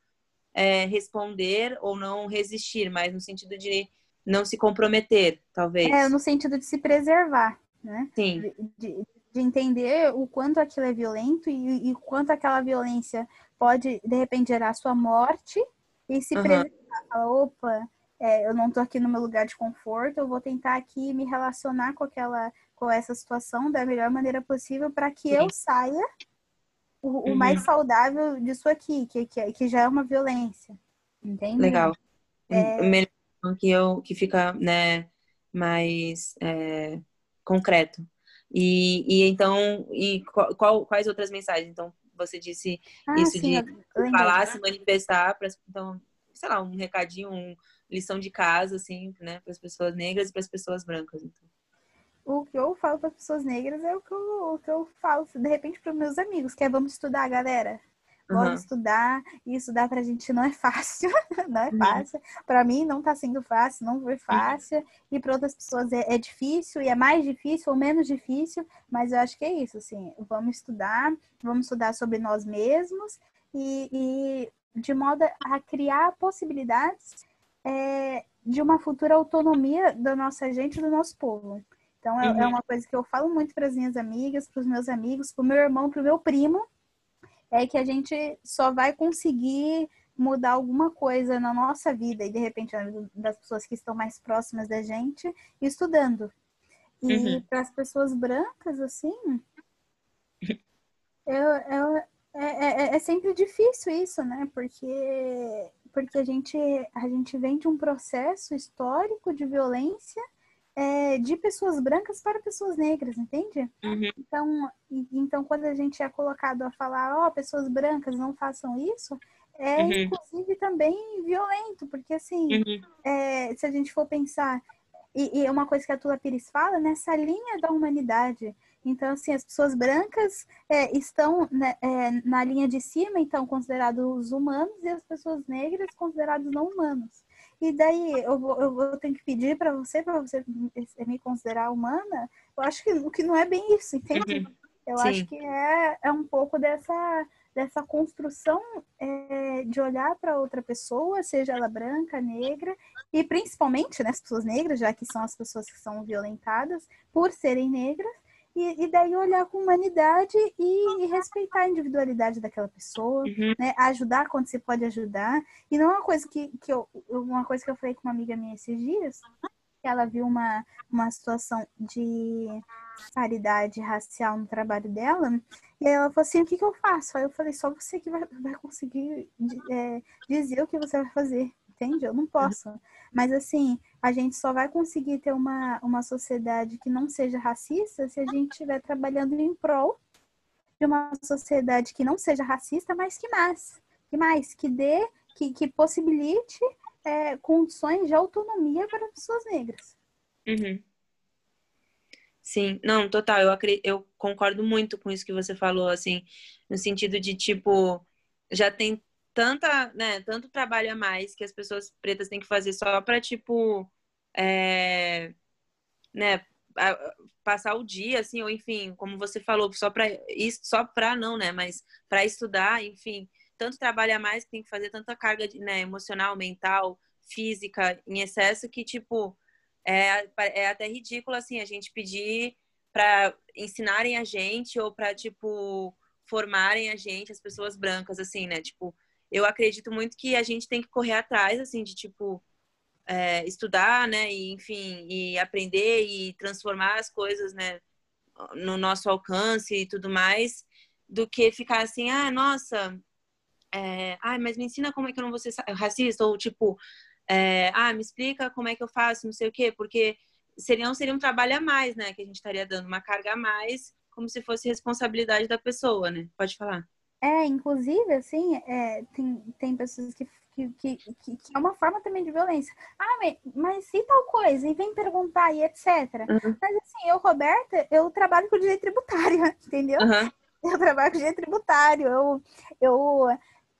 é, responder ou não resistir, mas no sentido de não se comprometer, talvez. É, no sentido de se preservar, né? Sim. De, de entender o quanto aquilo é violento e, e quanto aquela violência pode, de repente, gerar sua morte e se uhum. preservar. Opa, é, eu não estou aqui no meu lugar de conforto, eu vou tentar aqui me relacionar com aquela com essa situação da melhor maneira possível para que Sim. eu saia o, uhum. o, mais saudável disso aqui, que, que, que já é uma violência. Entende? Legal. É... Melhor que eu que fica né, mais é, concreto. E, e então, e qual, qual, quais outras mensagens? Então, você disse ah, isso sim, de falar, se manifestar, pra, então, sei lá, um recadinho, um, lição de casa, assim, né, para as pessoas negras e para as pessoas brancas. Então. O que eu falo para as pessoas negras é o que eu, o que eu falo, de repente, para os meus amigos, que é vamos estudar, galera. Bora uhum. estudar, e estudar pra gente não é fácil, não é uhum. fácil. Uhum. Para mim não tá sendo fácil, não foi fácil, uhum. e para outras pessoas é, é, difícil, e é mais difícil ou menos difícil, mas eu acho que é isso, assim, vamos estudar, vamos estudar sobre nós mesmos, e, e de modo a criar possibilidades é, de uma futura autonomia da nossa gente, do nosso povo. Então, é, é uhum. é uma coisa que eu falo muito para as minhas amigas, para os meus amigos, para o meu irmão, para o meu primo, é que a gente só vai conseguir mudar alguma coisa na nossa vida e, de repente, das pessoas que estão mais próximas da gente, estudando. E uhum. para as pessoas brancas, assim, eu, eu, é, é, é sempre difícil isso, né? Porque porque a gente, a gente vem de um processo histórico de violência é, de pessoas brancas para pessoas negras, entende? Uhum. Então, então, quando a gente é colocado a falar, ó, oh, pessoas brancas não façam isso, é uhum. inclusive também violento, porque assim, uhum. é, se a gente for pensar, e, e uma coisa que a Tula Pires fala, nessa linha da humanidade. Então, assim, as pessoas brancas é, estão né, é, na linha de cima, então, considerados humanos, e as pessoas negras considerados não humanos. E daí eu vou, eu vou ter que pedir para você, para você me considerar humana. Eu acho que o que não é bem isso, entende? Uhum. Eu Sim. acho que é, é um pouco dessa, dessa construção é, de olhar para outra pessoa, seja ela branca, negra, e principalmente né, as pessoas negras, já que são as pessoas que são violentadas por serem negras, e, e daí olhar com humanidade e, e, respeitar a individualidade daquela pessoa, uhum. né? Ajudar quando você pode ajudar. E não é uma coisa que, que eu, uma coisa que eu falei com uma amiga minha esses dias, que ela viu uma, uma situação de paridade racial no trabalho dela, e aí ela falou assim, o que, que eu faço? Aí eu falei, só você que vai, vai conseguir é, dizer o que você vai fazer entende? Eu não posso. Mas assim, a gente só vai conseguir ter uma, uma sociedade que não seja racista se a gente estiver trabalhando em prol de uma sociedade que não seja racista, mas que mais, que mais, que dê, que, que possibilite é, condições de autonomia para pessoas negras. Uhum. Sim, não, total, eu, acredito, eu concordo muito com isso que você falou, assim, no sentido de, tipo, já tem tanta, né, tanto trabalho a mais que as pessoas pretas têm que fazer só para tipo, é, né, passar o dia, assim, ou enfim, como você falou, só para isso, só para não, né, mas para estudar, enfim, tanto trabalho a mais que tem que fazer tanta carga, né, emocional, mental, física em excesso que tipo é, é até ridículo assim a gente pedir para ensinarem a gente ou para tipo formarem a gente as pessoas brancas assim né tipo eu acredito muito que a gente tem que correr atrás, assim, de tipo, é, estudar, né, e, enfim, e aprender e transformar as coisas, né, no nosso alcance e tudo mais, do que ficar assim, ah, nossa, é, ah, mas me ensina como é que eu não vou ser racista, ou tipo, é, ah, me explica como é que eu faço, não sei o quê, porque seria, seria um trabalho a mais, né, que a gente estaria dando, uma carga a mais, como se fosse responsabilidade da pessoa, né? Pode falar. É, inclusive, assim, é, tem, tem pessoas que, que, que, que, é uma forma também de violência. Ah, mas, mas e tal coisa? E vem perguntar e etc. Uhum. Mas assim, eu, Roberta, eu trabalho com direito tributário, entendeu? Uhum. Eu trabalho com direito tributário, eu, eu,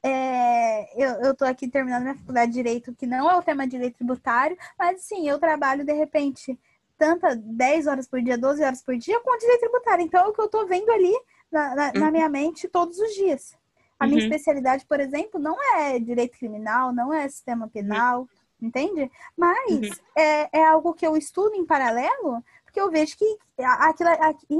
é, eu, eu tô aqui terminando minha faculdade de Direito, que não é o tema de direito tributário, mas sim, eu trabalho, de repente, tanta 10 horas por dia, 12 horas por dia com direito tributário. Então, o que eu tô vendo ali na, na, na uhum. minha mente todos os dias. A minha uhum. especialidade, por exemplo, não é direito criminal, não é sistema penal, uhum. entende? Mas uhum. é, é algo que eu estudo em paralelo, porque eu vejo que aquilo,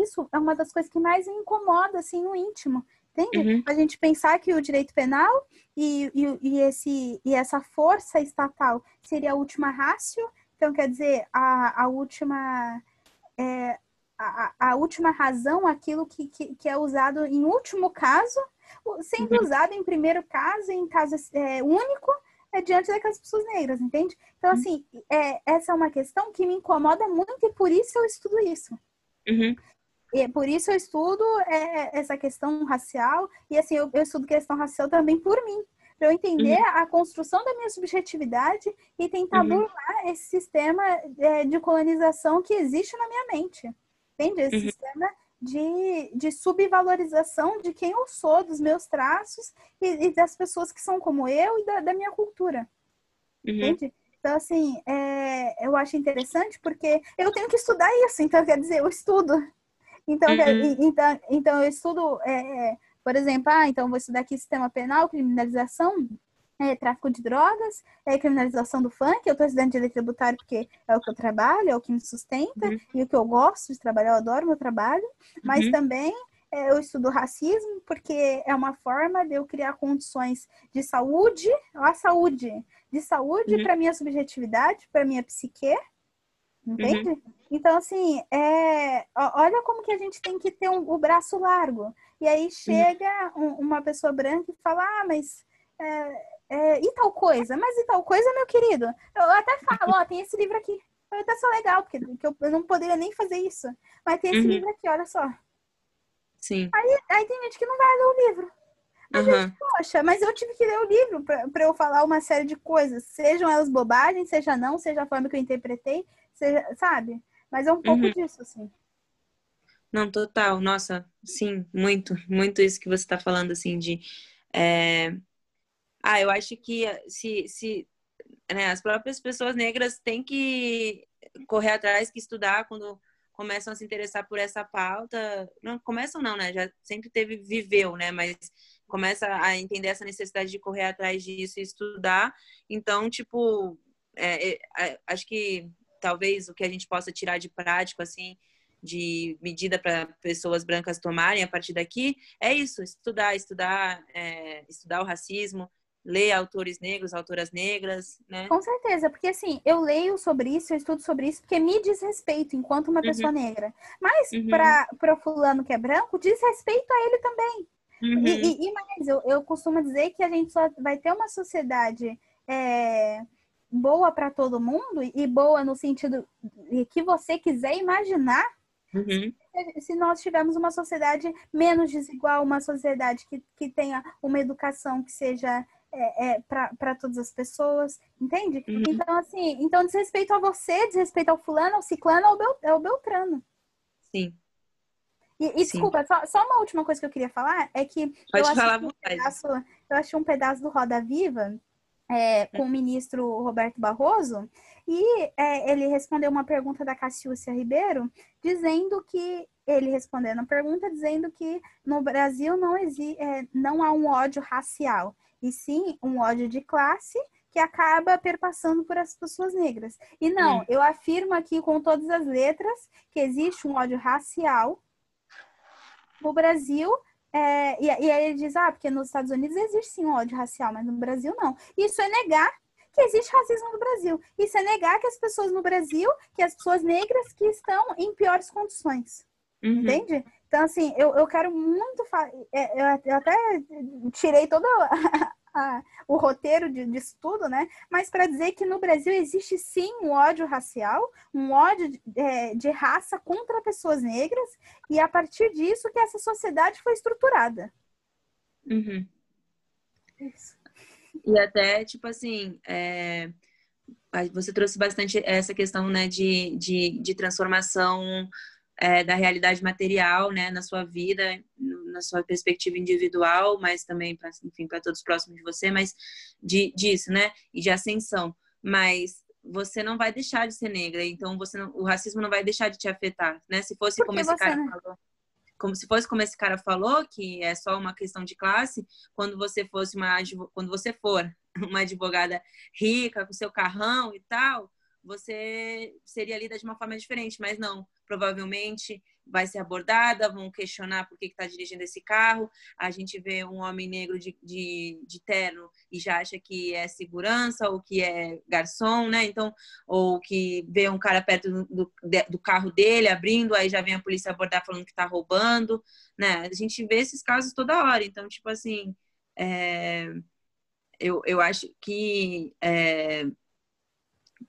isso é uma das coisas que mais me incomoda, assim, no íntimo. Entende? Uhum. A gente pensar que o direito penal e, e, e, esse, e essa força estatal seria a última rácio, então quer dizer, a, a última. É, a, a última razão, aquilo que, que, que, é usado em último caso, sendo uhum. usado em primeiro caso, em caso é, único, é diante daquelas pessoas negras, entende? Então, uhum. assim, é, essa é uma questão que me incomoda muito e por isso eu estudo isso. Uhum. E por isso eu estudo é, essa questão racial, e assim, eu, eu, estudo questão racial também por mim, para eu entender uhum. a construção da minha subjetividade e tentar uhum. burlar esse sistema é, de colonização que existe na minha mente. Entende? Esse uhum. sistema de, de subvalorização de quem eu sou, dos meus traços e, e das pessoas que são como eu e da, da minha cultura. Uhum. Entende? Então, assim, é, eu acho interessante porque eu tenho que estudar isso, então quer dizer, eu estudo. Então, uhum. então, então eu estudo, é, por exemplo, ah, então vou estudar aqui sistema penal, criminalização, é, tráfico de drogas, é, criminalização do funk. Eu estou estudando direito tributário porque é o que eu trabalho, é o que me sustenta uhum. e o que eu gosto de trabalhar, eu adoro meu trabalho. Mas uhum. também é, eu estudo racismo porque é uma forma de eu criar condições de saúde, a saúde, de saúde uhum. para minha subjetividade, para minha psique. Entende? Uhum. Então, assim, é, olha como que a gente tem que ter um, o braço largo. E aí uhum. chega um, uma pessoa branca e fala, ah, mas é, é, e tal coisa, mas e tal coisa, meu querido? Eu até falo, ó, tem esse livro aqui. Até só legal, porque eu não poderia nem fazer isso. Mas tem esse uhum. livro aqui, olha só. Sim. Aí, aí tem gente que não vai ler o livro. Mas uhum. gente, poxa, mas eu tive que ler o livro para eu falar uma série de coisas, sejam elas bobagens, seja não, seja a forma que eu interpretei, seja, sabe? Mas é um pouco Uhum. disso, assim. Não, total. Nossa, sim, muito, muito isso que você está falando, assim, de. é, Ah, eu acho que se, se né, as próprias pessoas negras têm que correr atrás, que estudar quando começam a se interessar por essa pauta. Não começam, não, né? Já sempre teve, viveu, né? Mas começa a entender essa necessidade de correr atrás disso e estudar. Então, tipo, é, é, é, acho que talvez o que a gente possa tirar de prático, assim, de medida para pessoas brancas tomarem a partir daqui, é isso, estudar, estudar, é, estudar o racismo, ler autores negros, autoras negras, né? Com certeza, porque assim, eu leio sobre isso, eu estudo sobre isso, porque me diz respeito enquanto uma Uhum. pessoa negra. Mas Uhum. para o fulano que é branco, diz respeito a ele também. Uhum. E, e- e mais, eu, eu costumo dizer que a gente só vai ter uma sociedade é, boa para todo mundo, e boa no sentido que você quiser imaginar, Uhum. se nós tivermos uma sociedade menos desigual, uma sociedade que, que tenha uma educação que seja é, é, para todas as pessoas, entende? Uhum. Então, assim, então desrespeito a você, desrespeito ao fulano, ao ciclano, ao, Bel, ao Beltrano. Sim, E, e Sim. desculpa, só, só uma última coisa que eu queria falar é que Pode eu falar assisti um pedaço, eu achei um pedaço do Roda Viva é, com o ministro Roberto Barroso e é, ele respondeu uma pergunta da Cassiúcia Ribeiro dizendo que ele respondendo a pergunta dizendo que no Brasil não exi é, não há um ódio racial e sim um ódio de classe que acaba perpassando por as pessoas negras. E não, Hum. eu afirmo aqui com todas as letras que existe um ódio racial no Brasil, é, e, e aí ele diz, ah, porque nos Estados Unidos existe sim um ódio racial, mas no Brasil não. Isso é negar que existe racismo no Brasil. Isso é negar que as pessoas no Brasil, que as pessoas negras que estão em piores condições. Uhum. Entende? Então, assim, eu, eu quero muito. é, Eu, até tirei todo a- o roteiro de, disso tudo, né? Mas para dizer que no Brasil existe sim um ódio racial, um ódio de, é, de raça contra pessoas negras, e a partir disso que essa sociedade foi estruturada. Uhum. Isso. E até, tipo assim, é, você trouxe bastante essa questão, né, de, de, de transformação é, da realidade material, né, na sua vida, na sua perspectiva individual, mas também, pra, enfim, para todos próximos de você, mas de, disso, né, e de ascensão. Mas você não vai deixar de ser negra, então você não- o racismo não vai deixar de te afetar, né? Se fosse Porque como esse cara não- falou, como se fosse como esse cara falou, que é só uma questão de classe, quando você fosse uma quando você for uma advogada rica com seu carrão e tal, você seria lida de uma forma diferente, mas não, provavelmente vai ser abordada, vão questionar por que está dirigindo esse carro. A gente vê um homem negro de, de, de terno e já acha que é segurança ou que é garçom, né? Então, ou que vê um cara perto do, do, carro dele abrindo, aí já vem a polícia abordar falando que está roubando, né? A gente vê esses casos toda hora. Então, tipo assim, é, eu, eu acho que. É...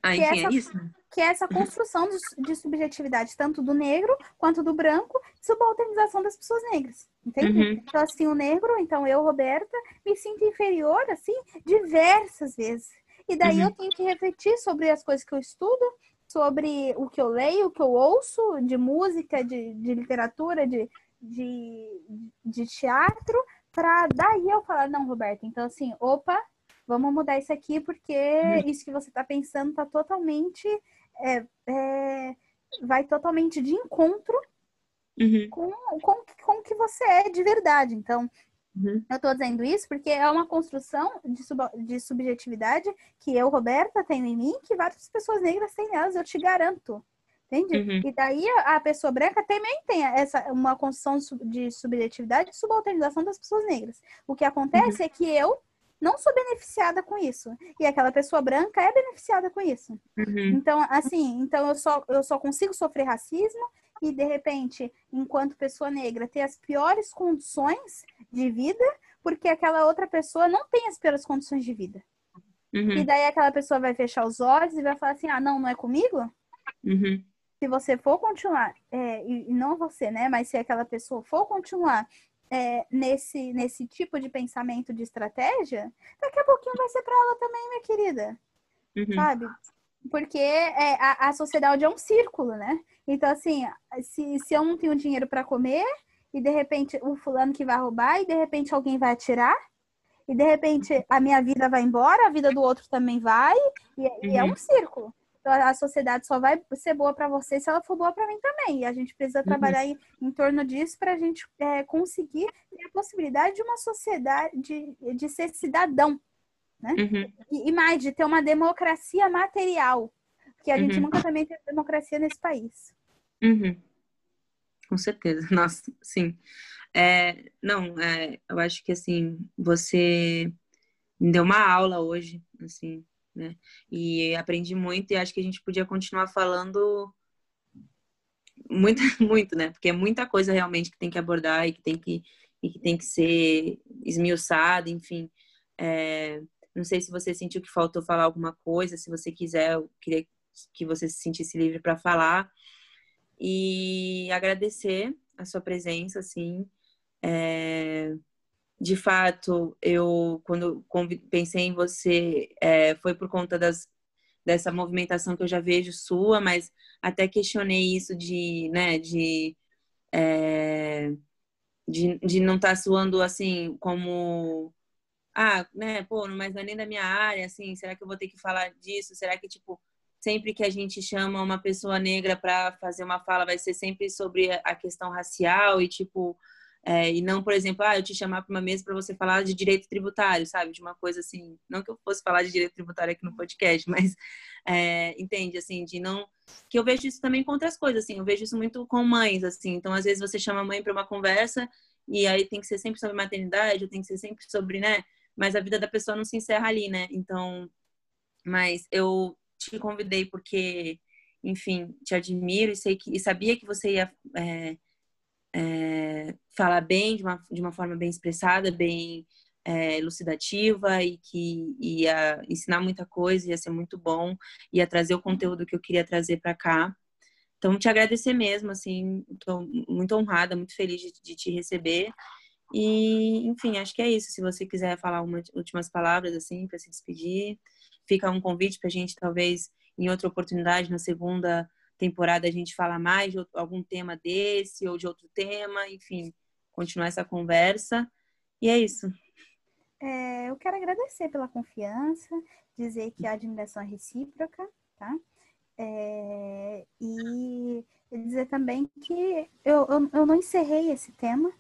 Ah, enfim, essa- é isso. Que é essa construção de, de subjetividade, tanto do negro quanto do branco, subalternização das pessoas negras. Entende? Uhum. Então, assim, o negro, então eu, Roberta, me sinto inferior, assim, diversas vezes. E daí Uhum. eu tenho que refletir sobre as coisas que eu estudo, sobre o que eu leio, o que eu ouço, de música, de, de literatura, de, de, de teatro, para daí eu falar, não, Roberta, então assim, opa, vamos mudar isso aqui, porque isso que você está pensando está totalmente. É, é, vai totalmente de encontro Uhum. com, com, com o que você é de verdade. Então, Uhum. eu tô dizendo isso porque é uma construção de, sub, de subjetividade que eu, Roberta, tenho em mim, que várias pessoas negras têm nelas, eu te garanto. Entende? Uhum. E daí a, pessoa branca também tem essa, uma construção de subjetividade e subalternização das pessoas negras. O que acontece é que eu não sou beneficiada com isso. E aquela pessoa branca é beneficiada com isso. Uhum. Então, assim, então eu só, eu só consigo sofrer racismo e, de repente, enquanto pessoa negra, ter as piores condições de vida, porque aquela outra pessoa não tem as piores condições de vida. E Uhum. daí aquela pessoa vai fechar os olhos e vai falar assim: ah, não, não é comigo? Uhum. Se você for continuar, é, e, e não você, né? Mas se aquela pessoa for continuar é, nesse, nesse tipo de pensamento de estratégia, daqui a pouquinho vai ser para ela também, minha querida. Uhum. Sabe? porque é, a, a sociedade é um círculo, né? Então, assim, se, se eu não tenho dinheiro para comer, e de repente o fulano que vai roubar, e de repente alguém vai atirar, e de repente a minha vida vai embora, a vida do outro também vai, e, uhum. e é um uhum. círculo. Então, a sociedade só vai ser boa para você se ela for boa para mim também. E a gente precisa uhum. trabalhar em, em, torno disso para a gente é, conseguir ter a possibilidade de uma sociedade, de, de ser cidadão, né? Uhum. E, e, mais, de ter uma democracia material, porque a uhum. gente nunca também teve democracia nesse país. Uhum. Com certeza, nossa, sim. É, não, é, eu acho que assim, você me deu uma aula hoje, assim, né? E aprendi muito e acho que a gente podia continuar falando muito, muito, né? Porque é muita coisa realmente que tem que abordar e que tem que, e que, tem que ser esmiuçada, enfim. É, não sei se você sentiu que faltou falar alguma coisa, se você quiser, eu queria que você se sentisse livre para falar. E agradecer a sua presença, assim. É, de fato, eu, quando pensei em você, é, foi por conta das, dessa movimentação que eu já vejo sua, mas até questionei isso de, né, de, é, de, de não estar tá suando assim como ah, né, pô, mas não é nem da minha área, assim, será que eu vou ter que falar disso? Será que, tipo, sempre que a gente chama uma pessoa negra para fazer uma fala, vai ser sempre sobre a questão racial e, tipo, é, e não, por exemplo, ah, eu te chamar para uma mesa para você falar de direito tributário, sabe? De uma coisa assim, não que eu fosse falar de direito tributário aqui no podcast, mas é, entende, assim, de não. Que eu vejo isso também com outras coisas, assim, eu vejo isso muito com mães, assim. Então, às vezes, você chama a mãe para uma conversa e aí tem que ser sempre sobre maternidade, tem que ser sempre sobre, né? Mas a vida da pessoa não se encerra ali, né? Então, mas eu te convidei porque, enfim, te admiro e sei que e sabia que você ia. É, é, falar bem, de uma, de uma forma bem expressada, bem é, elucidativa e que ia ensinar muita coisa, ia ser muito bom, ia trazer o conteúdo que eu queria trazer para cá. Então, te agradecer mesmo, assim, estou muito honrada, muito feliz de, de, te receber. E, enfim, acho que é isso. Se você quiser falar umas últimas palavras, assim, para se despedir, fica um convite para a gente, talvez, em outra oportunidade, na segunda temporada a gente fala mais de algum tema desse ou de outro tema, enfim, continuar essa conversa. E é isso. É, eu quero agradecer pela confiança, dizer que a admiração é recíproca, tá? É, e dizer também que eu, eu, eu, não encerrei esse tema,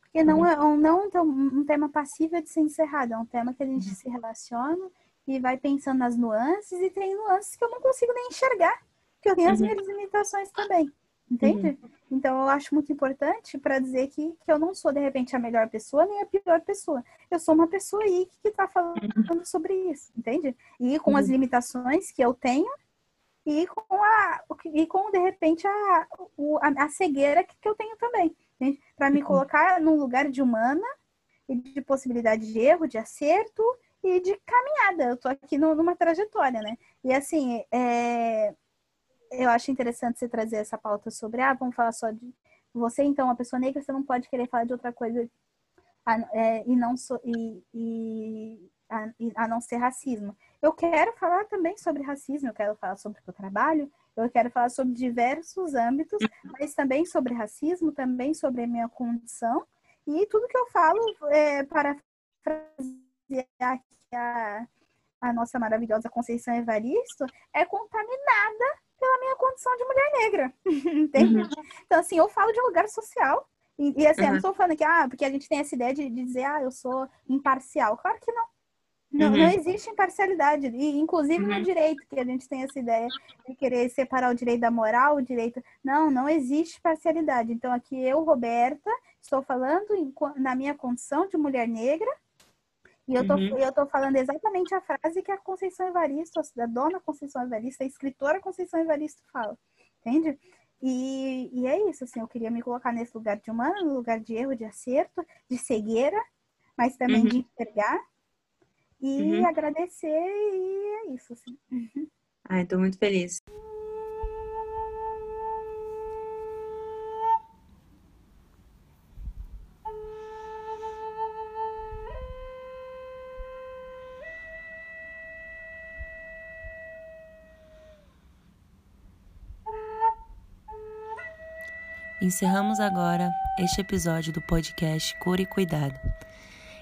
porque não é um, não então, um tema passível de ser encerrado, é um tema que a gente uhum. se relaciona e vai pensando nas nuances, e tem nuances que eu não consigo nem enxergar que eu tenho as uhum. minhas limitações também. Entende? Uhum. Então eu acho muito importante para dizer que, que eu não sou, de repente, a melhor pessoa nem a pior pessoa. Eu sou uma pessoa aí que está falando sobre isso, entende? E com uhum. as limitações que eu tenho e com a e com de repente a, a, a cegueira que, que eu tenho também. Para me uhum. colocar num lugar de humana e de possibilidade de erro, de acerto e de caminhada. Eu tô aqui no, numa trajetória, né? E assim, é, eu acho interessante você trazer essa pauta sobre, ah, vamos falar só de você, então, uma pessoa negra, você não pode querer falar de outra coisa é, e, não so, e, e, a, a, não ser racismo. Eu quero falar também sobre racismo, eu quero falar sobre o trabalho, eu quero falar sobre diversos âmbitos, mas também sobre racismo, também sobre a minha condição, e tudo que eu falo, é, para a, a nossa maravilhosa Conceição Evaristo, é contaminada pela minha condição de mulher negra. Entende? Uhum. Então, assim, eu falo de um lugar social. E, e assim, uhum. eu não estou falando que, ah, porque a gente tem essa ideia de, de dizer, ah, eu sou imparcial. Claro que não. Não, uhum. não existe imparcialidade. E, inclusive no uhum. direito, que a gente tem essa ideia de querer separar o direito da moral, o direito. Não, não existe parcialidade. Então, aqui eu, Roberta, estou falando em, na minha condição de mulher negra, e eu tô, uhum. eu tô falando exatamente a frase que a Conceição Evaristo, a dona Conceição Evaristo, a escritora Conceição Evaristo fala, entende? E, e é isso, assim, eu queria me colocar nesse lugar de humano, no lugar de erro, de acerto, de cegueira, mas também uhum. de enxergar e uhum. agradecer, e é isso, assim. Ai, tô muito feliz. Encerramos agora este episódio do podcast Cura e Cuidado.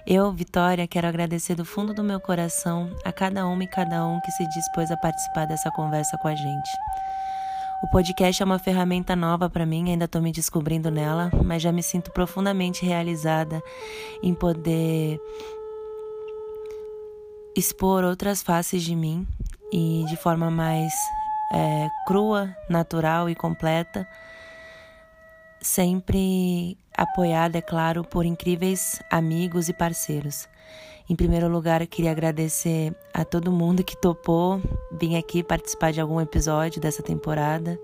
Eu, Vitória, quero agradecer do fundo do meu coração a cada uma e cada um que se dispôs a participar dessa conversa com a gente. O podcast é uma ferramenta nova para mim, ainda estou me descobrindo nela, mas já me sinto profundamente realizada em poder expor outras faces de mim e de forma mais é, crua, natural e completa sempre apoiada, é claro, por incríveis amigos e parceiros. Em primeiro lugar, queria agradecer a todo mundo que topou vir aqui participar de algum episódio dessa temporada.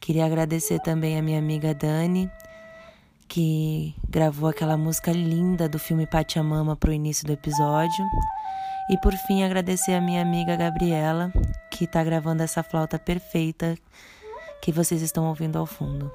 Queria agradecer também a minha amiga Dani, que gravou aquela música linda do filme Pachamama para o início do episódio. E por fim, agradecer a minha amiga Gabriela, que está gravando essa flauta perfeita que vocês estão ouvindo ao fundo.